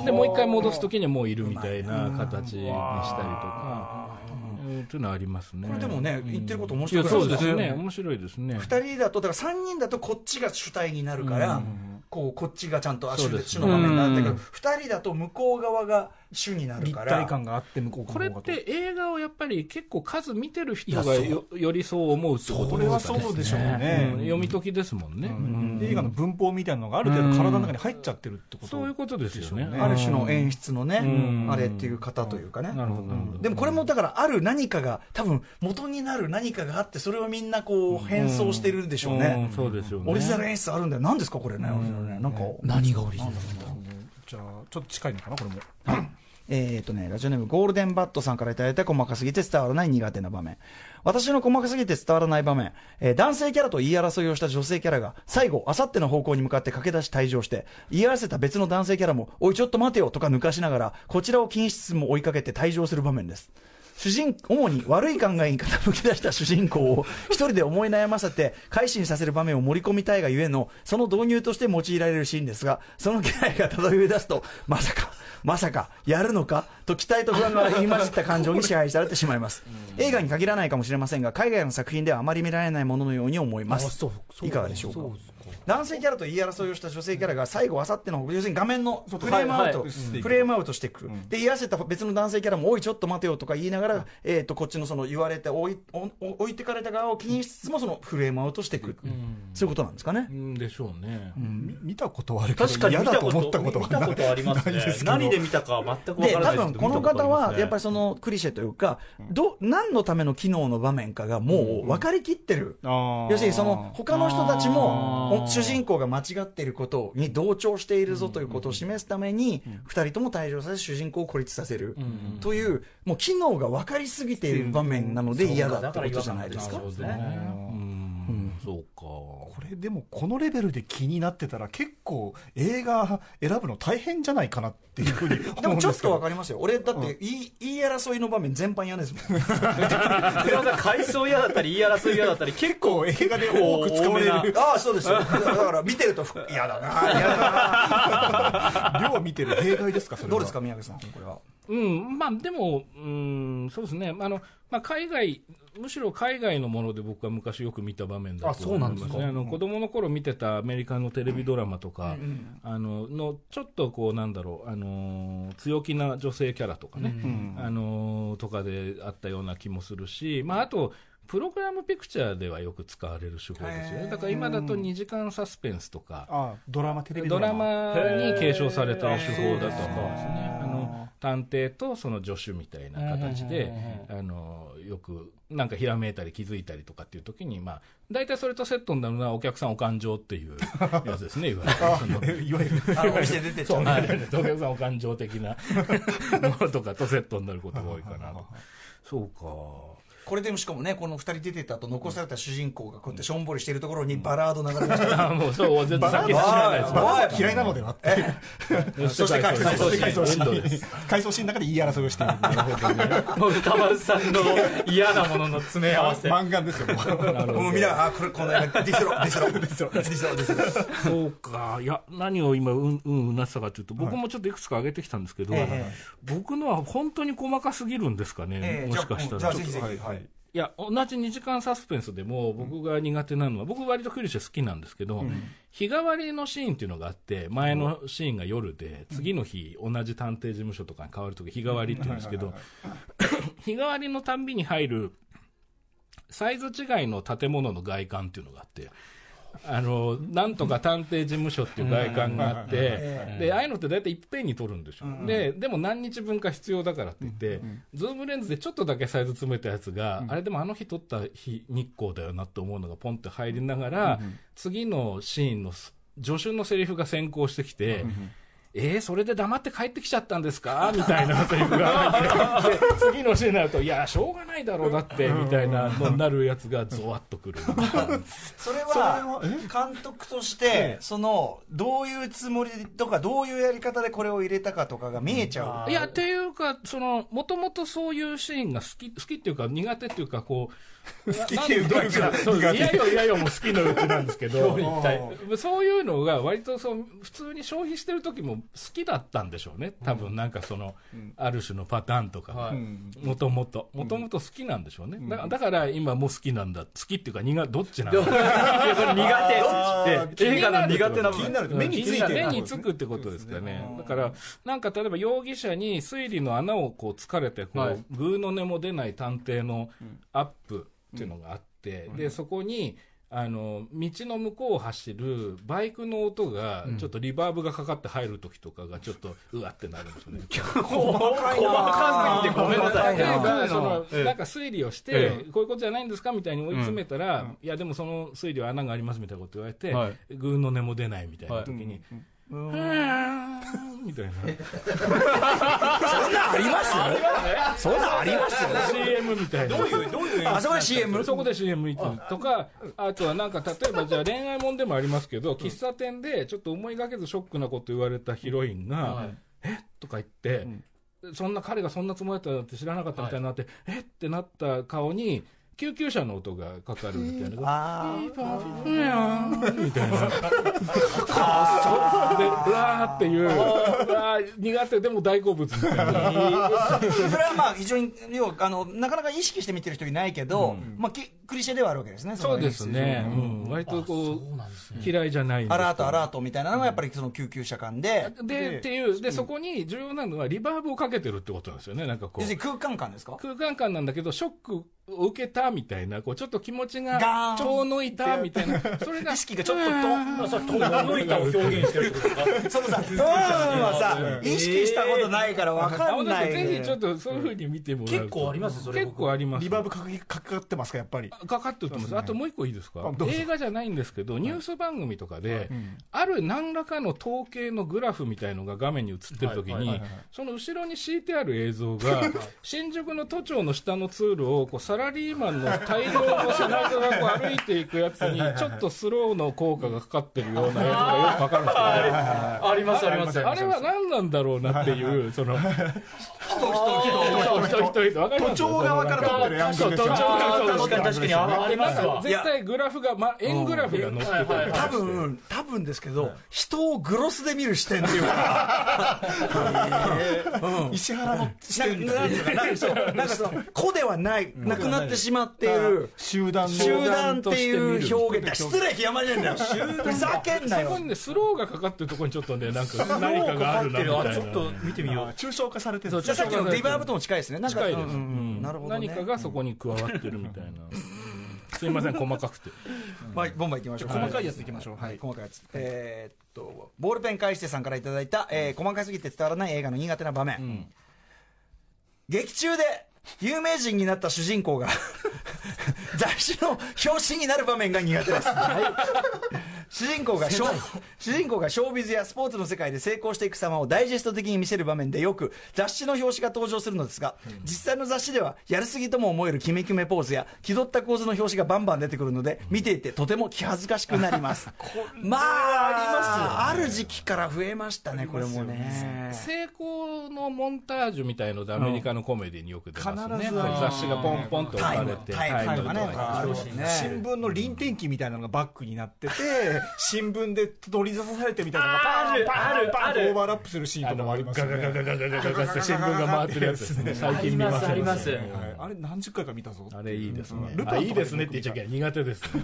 で、もう一回戻すときにはもういるみたいな形にしたりとか、うんというのはありますね。これでもね、言ってること面白いそうですよね。面白いですね。2人だとだから3人だとこっちが主体になるから、こうこっちがちゃんと主そうです主の場面になるんだけど、2人だと向こう側が主になる立から。体感があって向こうこれって映画をやっぱり結構数見てる人がよよりそう思うってことそれはそうでしょうね。うん。読み解きですもんね。うん。映画の文法みたいなのがある程度体の中に入っちゃってるってこと。そういうことですよね。ある種の演出のね、ん。あれっていう方というかね、でもこれもだからある何かが多分元になる何かがあってそれをみんなこう変装してるんでしょうね、うん。そうですよね。オリジナル演出あるんだよ。何ですかこれね、オリジナルねなん。か、何がオリジナルじゃあちょっと近いのかなこれも えーとね、ラジオネームゴールデンバットさんからいただいた細かすぎて伝わらない苦手な場面。私の細かすぎて伝わらない場面、えー男性キャラと言い争いをした女性キャラが、最後、あさっての方向に向かって駆け出し退場して、言い合わせた別の男性キャラも、おいちょっと待てよとか抜かしながら、こちらを禁止室も追いかけて退場する場面です。主人、主に悪い考えに傾き出した主人公を一人で思い悩ませて改心させる場面を盛り込みたいがゆえの、その導入として用いられるシーンですが、その気配が漂い出すと、まさか、まさか、やるのかと期待と不安が入り混じった感情に支配されてしまいます。映画に限らないかもしれませんが、海外の作品ではあまり見られないもののように思います。いかがでしょうか？男性キャラと言い争いをした女性キャラが最後あさっての要するに画面のフレームアウト、フレームアウトしていく、で言い合わせた別の男性キャラもおいちょっと待てよとか言いながら、えー、とこっちのその言われて置いおお置いてかれた側を気にしつつもそのフレームアウトしていく、そういうことなんですかね、うんでしょうね。み見たことはあるけど確かに嫌見たことだと思ったことはない見たことありますね。何で見たか全くわで多からないですけど分この方はやっぱりりそのクリシェというか、ど何のための機能の場面かがもう分かりきってる、要するにその他の人たちあもー主人公が間違っていることに同調しているぞということを示すために2人とも退場させ主人公を孤立させるというもう機能が分かりすぎている場面なので嫌だってことじゃないですかそうか。これでもこのレベルで気になってたら結構映画選ぶの大変じゃないかなっていうふうに思うんですけど。でもちょっと分かりますよ、俺、だって言い言い争いの場面全般嫌ですもん、回想嫌だったり言い争い嫌だったり結構映画で多く使われるああ、そうですよ、だから見てると、嫌だな、嫌だな、量見てる。例外ですかそれは。どうですか、宮口さん、これは。うん、まあでも、うん、そうですね。あの、まあ海外、むしろ海外のもので僕は昔よく見た場面だあとそうなんですか？思いますね。あの、子供の頃見てたアメリカのテレビドラマとか、あの、の、ちょっとこう、なんだろう、あのー、強気な女性キャラとかね、ん。あのー、とかであったような気もするし、まああと、プログラムピクチャーではよく使われる手法ですよね。だから今だと2時間サスペンスとか、あドラマテレビドラママに継承されてる手法だと思うんですね。あの探偵とその助手みたいな形で、あのよくなんかひらめいたり気づいたりとかっていう時に、まあ、大体それとセットになるのはお客さんお感情っていうやつですね、いわゆる。いわゆるお店出てっちゃう。はい、お客さんお感情的なものとかとセットになることが多いかなと。そうか。これでもしかもねこの二人出てった後残された主人公がこうやってしょんぼりしてるところにバラード流れました、あもうそう絶対先知らないですおい嫌いなのではって。そして回想シーンの中で言い争いをしている。もう歌丸さんの嫌なものの詰め合わせ。漫画ですよ。もうなあこれこの映画ディスロ ディスロディスロディスロディスロそうか、いや、何を今、うん、うん、うなってたかというと、僕もちょっといくつか挙げてきたんですけど、ええ僕のは本当に細かすぎるんですかね、ええもしかしたら。じゃあぜひぜひ。はいはいいや、同じ2時間サスペンスでも、僕が苦手なのは、僕割とクリシェ好きなんですけど、日替わりのシーンっていうのがあって、前のシーンが夜で、次の日、同じ探偵事務所とかに変わるとき、日替わりって言うんですけど、日替わりのたんびに入る、サイズ違いの建物の外観っていうのがあって、あの、なんとか探偵事務所っていう外観があって、で、ああいうのって大体いっぺんに撮るんですよ。で、でも何日分か必要だからって言って、ズームレンズでちょっとだけサイズ詰めたやつが、あれでもあの日撮った日、日光だよなって思うのがポンって入りながら、次のシーンの助手のセリフが先行してきて、えー、それで黙って帰ってきちゃったんですか？みたいなセリフがで次のシーンになると、いや、しょうがないだろう、だって、みたいなのになるやつがゾワッとくる。それは監督としてそのどういうつもりとかどういうやり方でこれを入れたかとかが見えちゃう、いや、っていうか、その、もともとそういうシーンが好き、好きっていうか、苦手っていうか、こう、好きっていうどういうかいやいやいやいやもう好きのうちなんですけど、そうい。うのが割とそう、普通に消費してる時も好きだったんでしょうね。多分なんかその、ある種のパターンとか。はい。もともと、もともと好きなんでしょうね。だからだから今もう好きなんだ。好きっていうか苦、どっちなんだ？苦手。って映画の苦手な部分気になる。目についてる。目につくってことですかね。だから、なんか例えば容疑者に推理の穴をこう突かれて、こう、はい。グーの音も出ない探偵のアップっていうのがあって、で、そこに、あの、道の向こうを走るバイクの音が、ちょっとリバーブがかかって入る時とかが、ちょっと、うわってなるんですよね。細かすぎてごめんなさい。例えば、うん。その、ええなんか推理をして、えこういうことじゃないんですかみたいに追い詰めたら、いや、でもその推理は穴がありますみたいなこと言われて、はい。グーの音も出ないみたいな時に、うーん。みたいな。そんなんあります？そんなんあります？CM みたいな。どういうどういうあそこで CM そこで CM いつとか、あとはなんか、例えばじゃあ恋愛もんでもありますけど、喫茶店でちょっと思いがけずショックなこと言われたヒロインが、はいえ？とか言って、そんな彼がそんなつもりだったなんて知らなかったみたいになって、え？ってなった顔に、救急車の音がかかるみたいな。あピーパーフィー。ンみたいな。で、うわーっていう、うわー苦手でも大好物みたいな。あ それはまあ非常に要はあのなかなか意識して見てる人いないけど、まあきクリシェではあるわけですね。そうですね。割とこう、嫌いじゃないアラートアラート。トみたいなのがやっぱりその救急車間で。で、っていう、で、そこに重要なのはリバーブをかけてるってことなんですよね。なんかこう。空間感ですか？空間感なんだけど、ショックを受けたみたいな、こう、ちょっと気持ちがン遠のいたみたいな、それが。意識がちょっとと遠のいたを表現してるってことか。そのさ、う。ん。はさ、意識したことないから分かんない。ぜひちょっとそういうふうに見てもらうと。結構ありますそれ。結構あります。リバーブかかかかってますかやっぱり。かかってます。あともう一個いいですか？映画じゃないんですけど、ニュース番組とかで、ある何らかの統計のグラフみたいのが画面に映ってる時にはいはいはい、その後ろに敷いてある映像が、新宿の都庁の下の通路をこうサラリーマンの大量の背中がこう歩いていくやつに、ちょっとスローの効果がかかってるような映像がよくわかるんですよ。ね。ありますありますあれは何なんだろうなっていう、その、人人人。人わかります？都庁側から撮ってるアングルですよ都庁側確かに確かにあありますわ絶対グラフが、ま、円グラフが載ってて、多分、多分ですけど、人をグロスで見る視点っていうか、石原の視点ないんなかなんかそうなんかその、子ではない、なくなってしまっている、集団の集団っていう表現。失礼極まりないんだよ。ふざけんなよそこ。にね、スローがかかってるところにちょっとね、なんか何かがあるなみたいな。ちょっと見てみよう抽象化されてるじゃあさっきのリバーブとも近いですね。近いです。なるほどね何かがそこに加わってるみたいな。すいません、細かくて。まあ、ボンバイ行きましょう。細かいやついきましょうはい細かいやつ。えーっと、ボールペン返してさんからいただいた、えー細かすぎて伝わらない映画の苦手な場面。劇中で有名人になった主人公が 雑誌の表紙になる場面が苦手です。主人公がショー主人公がショービズやスポーツの世界で成功していく様をダイジェスト的に見せる場面でよく雑誌の表紙が登場するのですが、実際の雑誌ではやるすぎとも思えるキメキメポーズや気取った構図の表紙がバンバン出てくるので見ていてとても気恥ずかしくなります。まあある時期から増えましたねこれもね。成功のモンタージュみたいのでアメリカのコメディによく出ますね、雑誌がポンポンと置かれてタイムとかね新聞の臨転機みたいなのがバックになってて、新聞で取り出されてみたいなのがパーンパーンパーンとオーバーラップするシーンとかもありますよね。ガガガガガガガガって新聞が回ってるやつですね最近見ますありますはいあれ何十回か見たぞ。あれいいですねルパンいいですねって言っちゃいけない苦手ですね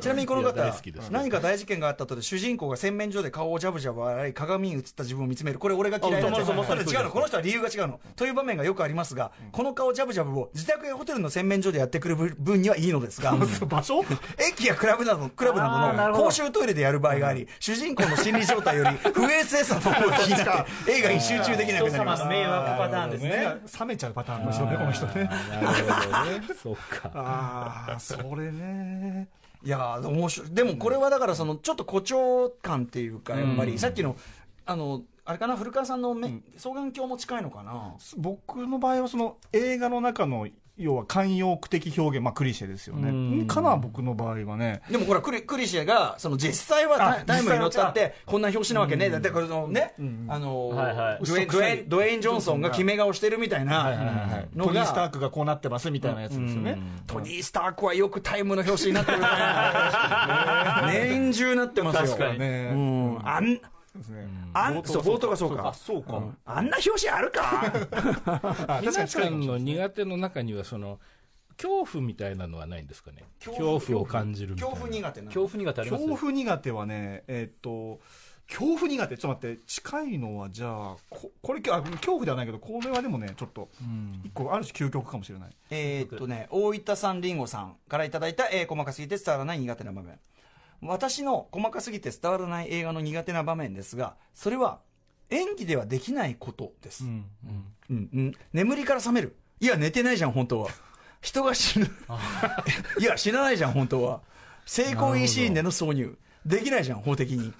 ちなみにこの方何か大事件があった後で主人公が洗面所で顔をジャブジャブ洗い鏡に映った自分を見つめるこれ俺が嫌いなまさ違うの。この人は理由が違うの。という場面がよくありますが、この顔ジャブジャブを自宅やホテルの洗面所でやってくる分にはいいのですが 場所？駅やクラブなどクラブなどの公衆トイレでやる場合があり、主人公の心理状態より 不衛生さの方が気になって映画に集中できなくなります。迷惑パターンですね。冷めちゃうパターンですよね、この人ね。なるほどね。そっか。ああ、それね。いやー面白い。でもこれはだからそのちょっと誇張感っていうかやっぱりさっきのあのあれかな？古川さんのめ双眼鏡も近いのかな？僕の場合はその映画の中の要は慣用句的表現、まあクリシェですようね。ん。かな、僕の場合はね。でもほらクリクリシェがその実際はタイムに乗っちゃっ実てこんな表紙なわけね。だってこれのねんあのはいはい。ドゥエイドゥエイン・ジョンソンが決め顔してるみたいなのトニー・スターがクがこうなってますみたいなやつですよね。トニー・スタークはよくタイムの表紙になってる。ね年中なってますよ。確かにね。うん。あんですね。あんそう冒頭がそうか。あ、そうか。あんな表紙あるか？皆に。さんの苦手の中にはその恐怖みたいなのはないんですかね？恐怖を感じる恐怖苦手な恐怖苦手あります？恐怖苦手はね、えーっと、恐怖苦手、ちょっと待って、近いのはじゃあ、ここれ、あ恐怖ではないけど、これはでもね、ちょっと、一個、ある種究極かもしれない。えーっとね、大分さんりんごさんからいただいた、えー細かすぎて伝わらない苦手な場面。私の細かすぎて伝わらない映画の苦手な場面ですが、それは演技ではできないことです。うんうん眠りから覚める。いや、寝てないじゃん、本当は。人が死ぬ。いや、死なないじゃん、本当は。成功いいシーンでの挿入。できないじゃん、法的に。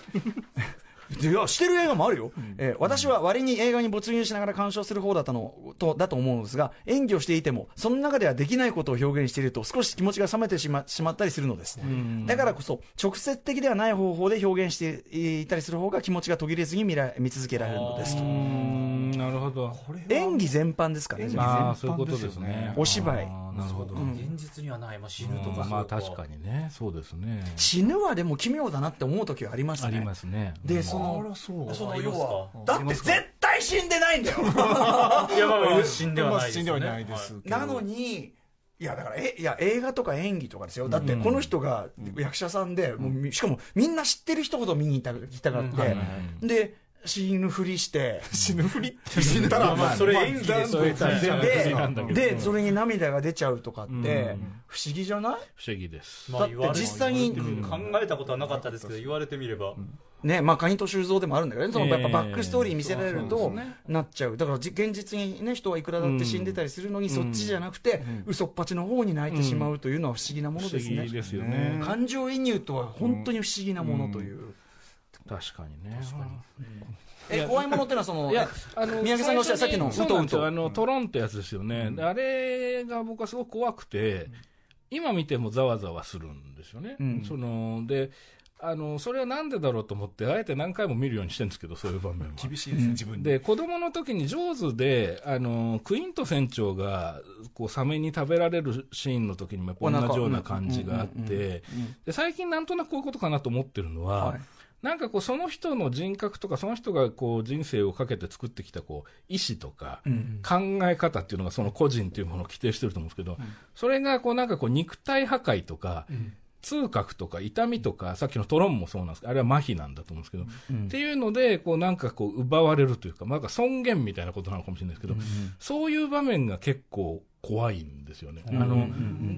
いや、してる映画もあるよ、えー私は割に映画に没入しながら鑑賞する方だったのとだと思うのですが、演技をしていても、その中ではできないことを表現していると、少し気持ちが冷めてしましまったりするのです。だからこそ、直接的ではない方法で表現していたりする方が気持ちが途切れずに見ら見続けられるのですと。う。んなるほど。演技全般ですかね、じゃあまあそういうことですね。お芝居。なるほど。現実にはない、まあ、死ぬとかまあ確かにね。そうですね。死ぬはでも奇妙だなって思う時はありますね。ありますね。で、その、らそう。そのありますか？要は、だって絶対死んでないんだよ。いや死んではないですよね。死んではないです。なのに、いやだからえいや映画とか演技とかですよ、だってこの人が役者さんで、もうみしかもみんな知ってる人ほど見に行った行きたがって、で、死ぬふりして、死ぬふりって。死んだら、まあそれ演技ですそで、で、それに涙が出ちゃうとかって、不思議じゃない？不思議です。だって実際に考えたことはなかったですけど言われてみれば、ね、まあ、カニと修造でもあるんだけどね、そのやっぱバックストーリー見せられるとなっちゃう。だからじ現実にね、人はいくらだって死んでたりするのに、そっちじゃなくて、嘘っぱちの方に泣いてしまうというのは不思議なも不思のですね。議ですよね。感情移入とは本当に不思議なものという。確かにね。え、怖いものってのはその、いや、あの、宮城さんがおっしゃるさっきのうなんと。うとあの、トロンってやつですよね。であれが僕はすごく怖くて、今見てもざわざわするんですよね。うん。その、で、あの、それはなんでだろうと思って、あえて何回も見るようにしてるんですけど、そういう場面は。厳しいですね、自分で。で、子供の時に上手で、あの、クイント船長が、こう、サメに食べられるシーンの時にもやっぱ同じような感じがあって、で、最近なんとなくこういうことかなと思ってるのは、はいなんかこう、その人の人格とか、その人がこう、人生をかけて作ってきたこう、意志とか、考え方っていうのがその個人っていうものを規定してると思うんですけど、それがこう、なんかこう、肉体破壊とか、痛覚とか痛みとか、さっきのトロンもそうなんですけど、あれは麻痺なんだと思うんですけど、っていうので、こうなんかこう奪われるというか、まあなんか尊厳みたいなことなのかもしれないですけど、そういう場面が結構怖いんですよね。あの、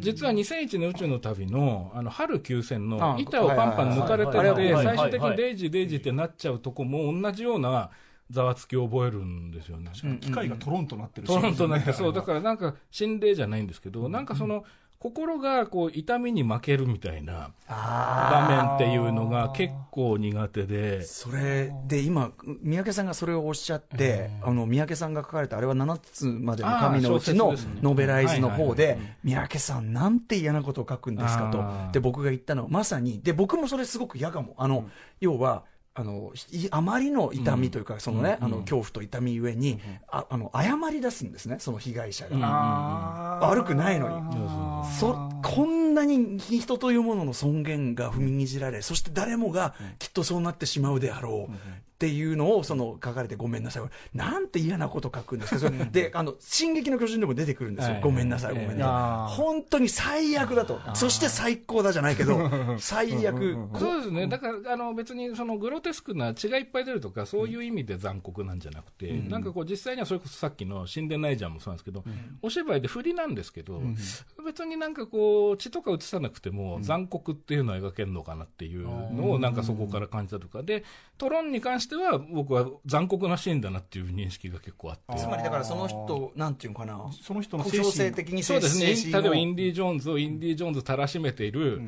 実は2001年宇宙の旅の、あの、春休戦のあ板をパンパン抜かれてて、最終的にデイジーデイジーってなっちゃうとこも同じようなざわつきを覚えるんですよね。機械がトロンとなってるトロンとなって、そう、だら。からなんか心霊じゃないんですけど、なんかその、心がこう痛みに負けるみたいな場面っていうのが結構苦手で。それで今、三宅さんがそれをおっしゃって、あの三宅さんが書かれた、あれは7つまでの神のうちのノベライズの方で、三宅さん、なんて嫌なことを書くんですかと。で僕が言ったのは、まさに、で僕もそれすごく嫌かも、あの要は、あのいあまりの痛みというか、そのね、あの恐怖と痛みゆえに、ああの謝り出すんですね、その被害者が。悪くないのに。そこんなに人というものの尊厳が踏みにじられ、そして誰もがきっとそうなってしまうであろう。っていうのをその書かれてごめんなさい。なんて嫌なこと書くんですか。それ。であの「進撃の巨人」でも出てくるんですよ、はいごめんなさいごめんなさい、本当に最悪だと。そして最高だじゃないけど 最悪そうですね、だからあの別にそのグロテスクな血がいっぱい出るとか、そういう意味で残酷なんじゃなくて、なんかこう、実際にはそれこそさっきの死んでないじゃんもそうなんですけど、お芝居で振りなんですけど、別になんかこう、血とか映さなくても、残酷っていうのは描けるのかなっていうのを、なんかそこから感じたとか、で、トロンに関しては、僕は残酷なシーンだなっていう認識が結構あって。つまりだからその人なんていうのかな。その人の精神的にそうですね、例えばインディ・ジョーンズをインディ・ジョーンズたらしめている、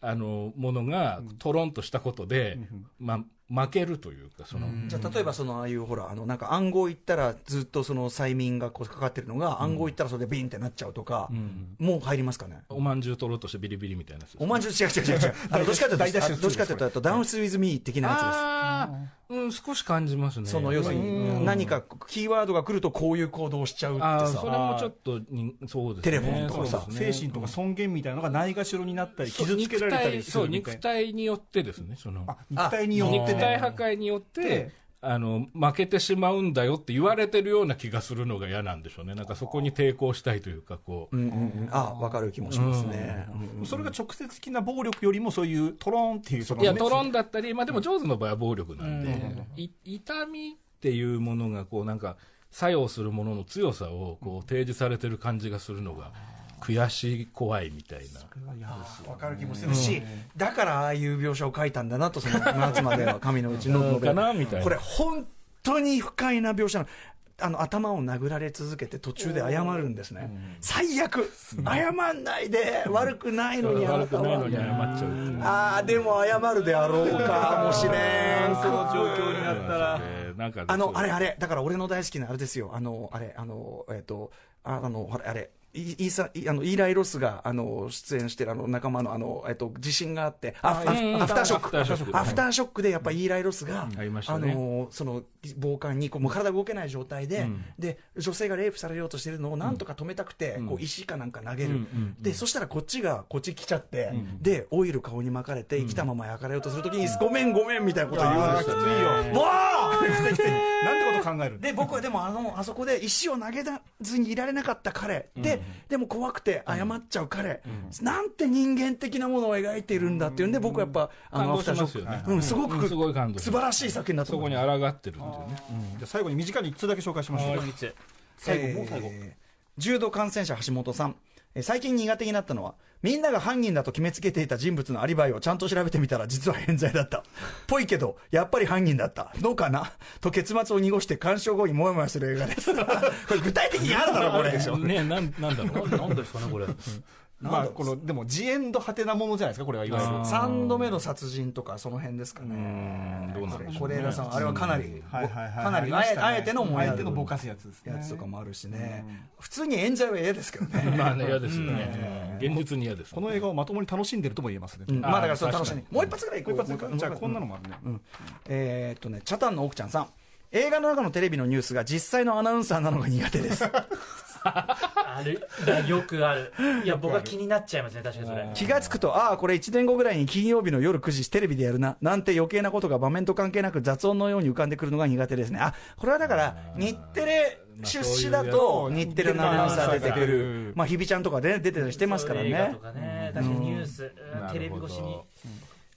あのものがトロンとしたことで、まあ、負けるというか、その、じゃあ例えばそのああいうほらあのなんか暗号言ったらずっとその催眠がこうかかってるのが暗号言ったらそれでビンってなっちゃうとか、もう入りますかね？おまんじゅう取ろうとしてビリビリみたいなおまんじゅう違う違う違う違う。あのどっちかというとどっちかというとダウンスウィズミー的なやつですうん、少し感じますね。その要するに何かキーワードが来るとこういう行動をしちゃうってさ。それもちょっとに、そうですね。テレフォンとかさね。精神とか尊厳みたいなのがないがしろになったりそう傷つけられたりすそう、るみたい肉体によってですね、その、あ肉体によって肉体破壊によって、あの、負けてしまうんだよって言われてるような気がするのが嫌なんでしょうね。なんかそこに抵抗したいというか、こう。うんうんうん。あ分かる気もしますね、うんうんそれが直接的な暴力よりもそういうトローンっていうそのいや、ねトロンだったり、まあでも、ジョーズの場合は暴力なんで、い痛みっていうものが、こう、なんか、作用するものの強さを、こう、提示されてる感じがするのが、悔しい、怖いみたいな。分かる気もするし、だからああいう描写を書いたんだなとその夏までの神のうちのかなみたいな。これ本当に不快な描写なの。あの頭を殴られ続けて途中で謝るんですね、最悪。謝んないで。悪くないのにあな悪くないたはのに謝っちゃう。ああでも謝るであろうかもしれん。その状況になったら。えーなんかあの、あれあれ、だから俺の大好きなあれですよ。あの、あれ、あの、えっ、と、ああの、あれ、あれ、イイーサイあのイーライ・ロスがあの出演してるあの仲間のあの、えっと、地震があって、あアフうんアフターショック、アフターショック。アフターショックでやっぱイーライ・ロスが、ありましたあねのその暴漢にこうもう体動けない状態で、うん。で、女性がレイプされようとしてるのをなんとか止めたくて、こう石かなんか投げる、うんうんで、そしたらこっちがこっち来ちゃって、で、オイル顔に巻かれて生きたまま焼かれようとするときに、ごめんごめんみたいなことを言う なんてこと考えるで僕はでもあのあそこで石を投げずにいられなかった彼、ででも怖くて謝っちゃう彼、なんて人間的なものを描いているんだっていうんで僕はやっぱあの感動します。よねアフターショックうん、すごく、うんすごい感動素晴らしい作品だとそこ思いにます抗ってるっていうね。じゃあ最後に短いに1つだけ紹介しましょう最後もう最後。えー重度感染者橋本さん。えー最近苦手になったのはみんなが犯人だと決めつけていた人物のアリバイをちゃんと調べてみたら実は冤罪だった。ぽいけどやっぱり犯人だった。どうかな？と結末を濁して鑑賞後にもやもやする映画です。これ具体的にあるだろこれ。ねなんなんだろう？なんですかねこれまあこのでもジエンドハテなものじゃないですかこれはいわゆる。3度目の殺人とかその辺ですかね。うんどうなんでしょう是枝さんあれはかなりかなりあえてのあえてのぼかすやつですね。やつとかもあるしね。普通に冤罪は嫌ですけどね。まあね、嫌ですよね。現実に嫌です。この映画をまともに楽しんでるとも言えますね。うん。まあだからそれあー楽しみにもう一発ぐらい。行こうじゃあこんなのもあるね。うん。えーっとね、チャタンの奥ちゃんさん。映画の中のテレビのニュースが実際のアナウンサーなのが苦手です。ある。だよくある。いや僕は気になっちゃいますね確かにそれ。気がつくと、ああ、これ1年後ぐらいに金曜日の夜9時テレビでやるな、なんて余計なことが場面と関係なく雑音のように浮かんでくるのが苦手ですね。あ、これはだから、日テレ出資だと、日テレのアナウンサー出てくる。まあ、日比ちゃんとかでね出てたりしてますからね。ね確かにニューステレビ越しに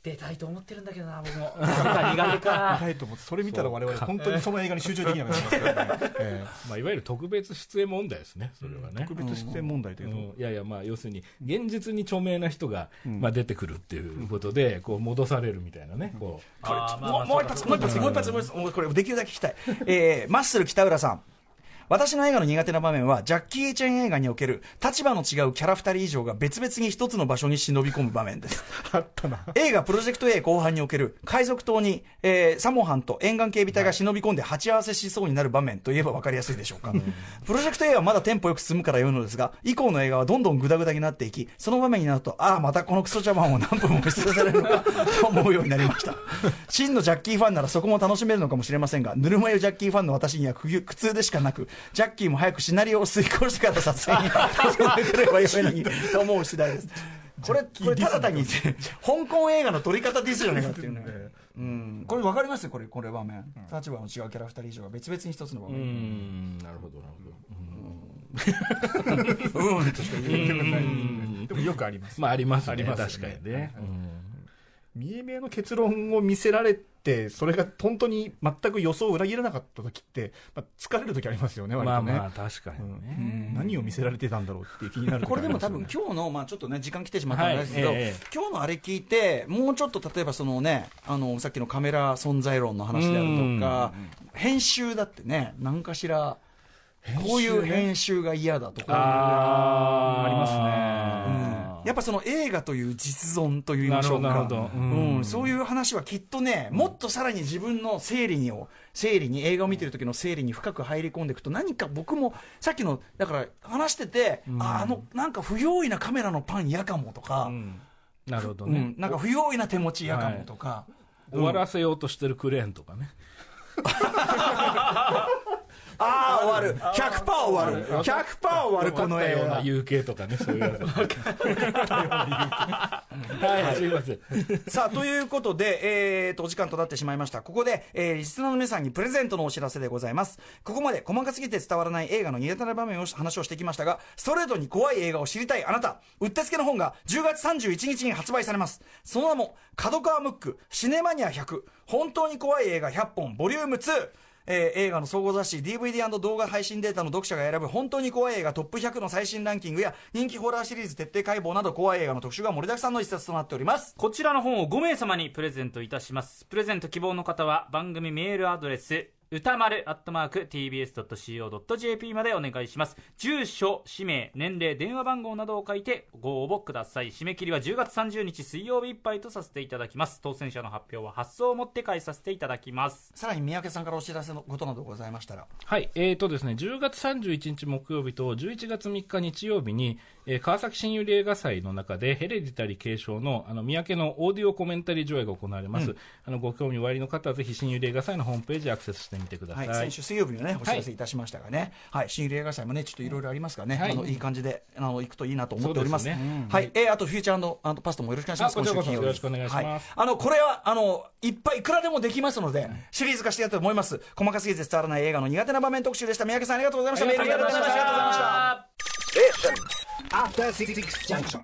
出たいと思ってるんだけどな僕も。苦手か。痛いと思ってそれ見たら我々本当にその映画に集中できなくなります。からねえ。まあ、いわゆる特別出演問題ですね、それはね。え特別出演問題というと。うん。いやいや、まあ、要するに、現実に著名な人が、まあ、出てくるっていうことで、こう、戻されるみたいなね、こう。あーまあまあもうもう一発、もう一発、もう一発、もう一発、もうこれできるだけ聞きたい。えー、マッスル北浦さん。私の映画の苦手な場面は、ジャッキー・チェン映画における立場の違うキャラ2人以上が別々に一つの場所に忍び込む場面です。あったな。映画プロジェクト A 後半における海賊島に、えーサモハンと沿岸警備隊が忍び込んで鉢合わせしそうになる場面といえば分かりやすいでしょうか。プロジェクト A はまだテンポよく進むから良いのですが、以降の映画はどんどんグダグダになっていき、その場面になると、ああ、またこのクソ茶番を何分も見せされるのか と思うようになりました。真のジャッキーファンならそこも楽しめるのかもしれませんが、ぬるま湯ジャッキーファンの私には苦苦痛でしかなく、ジャッキーも早くシナリオを遂行してから撮影に始めてくればよいのにと思う次第です。これ、これただ単に、香港映画の撮り方ディスじゃないかっていうね。うん。これ分かりますよ、これ、これ場面。立場の違うキャラ2人以上が別々に一つの場う面。ん。なるほどなるほど。うん、としか言えないでもよくあります。まあありますねありますよね確かにね、見え見えの結論を見せられて、それが本当に全く予想を裏切らなかった時って、まあ、疲れる時ありますよね、とね。まあまあ確かにね、うん。何を見せられてたんだろうって気になる時これでも多分今日の、まあちょっとね、時間来てしまったんですけど、はいええ。今日のあれ聞いて、もうちょっと例えばそのね、あの、さっきのカメラ存在論の話であるとか、編集だってね、何かしら、こういう編集が嫌だとか、あー。ありますうん。ねやっぱその映画という実存というか。なるほどなるほど。うん。うん。そういう話はきっとね、もっとさらに自分の整理にを整理に映画を見てる時の整理に深く入り込んでいくと何か僕もさっきのだから話してて、ああのなんか不用意なカメラのパン嫌かもとか、うん。なるほどね。うん、なんか不用意な手持ち嫌かもとか、終わらせようとしてるクレーンとかね、終わる。100%終わる。100%終わる。この映ような画。UK とかねそういうやつ。はいすいません。さあ、ということで、えーと、お時間となってしまいました。ここで、えー、リスナーの皆さんにプレゼントのお知らせでございます。ここまで細かすぎて伝わらない映画の苦手な場面を話をしてきましたが、ストレートに怖い映画を知りたいあなた、うってつけの本が10月31日に発売されます。その名も、角川ムック、シネマニア100、本当に怖い映画100本、ボリューム2。えー映画の総合雑誌 DVD& 動画配信データの読者が選ぶ本当に怖い映画トップ100の最新ランキングや人気ホラーシリーズ徹底解剖など怖い映画の特集が盛りだくさんの一冊となっております。こちらの本を5名様にプレゼントいたします。プレゼント希望の方は番組メールアドレス、歌丸アットマーク tbs.co.jp までお願いします。住所、氏名、年齢、電話番号などを書いてご応募ください。締め切りは10月30日水曜日いっぱいとさせていただきます。当選者の発表は発送をもって返させていただきます。さらに三宅さんからお知らせのことなどございましたら。はい、えーとですね、10月31日木曜日と11月3日日曜日に、えー川崎新百合映画祭の中でヘレディタリー継承のあの三宅のオーディオコメンタリー上映が行われます、あのご興味おありの方はぜひ新百合映画祭のホームページにアクセスしてみてくださ。はいい、先週水曜日にね、お知らせいたしましたがね、はい、新入り映画祭もね、ちょっといろいろありますからね、はいあのいい感じで、あの行くといいなと思っております。そうですねはい、えーあとフューチャーあのパストもよろしくお願いします。あこちらこそ今週金曜日よろしくお願いしますはあのこれはあのいっぱいいくらでもできますので、シリーズ化してやったと思います。細かすぎて伝わらない映画の苦手な場面特集でした。三宅さんありがとうございました。ありがとうございましたメールありがとうございました。ありがとうございました。After Six Junction.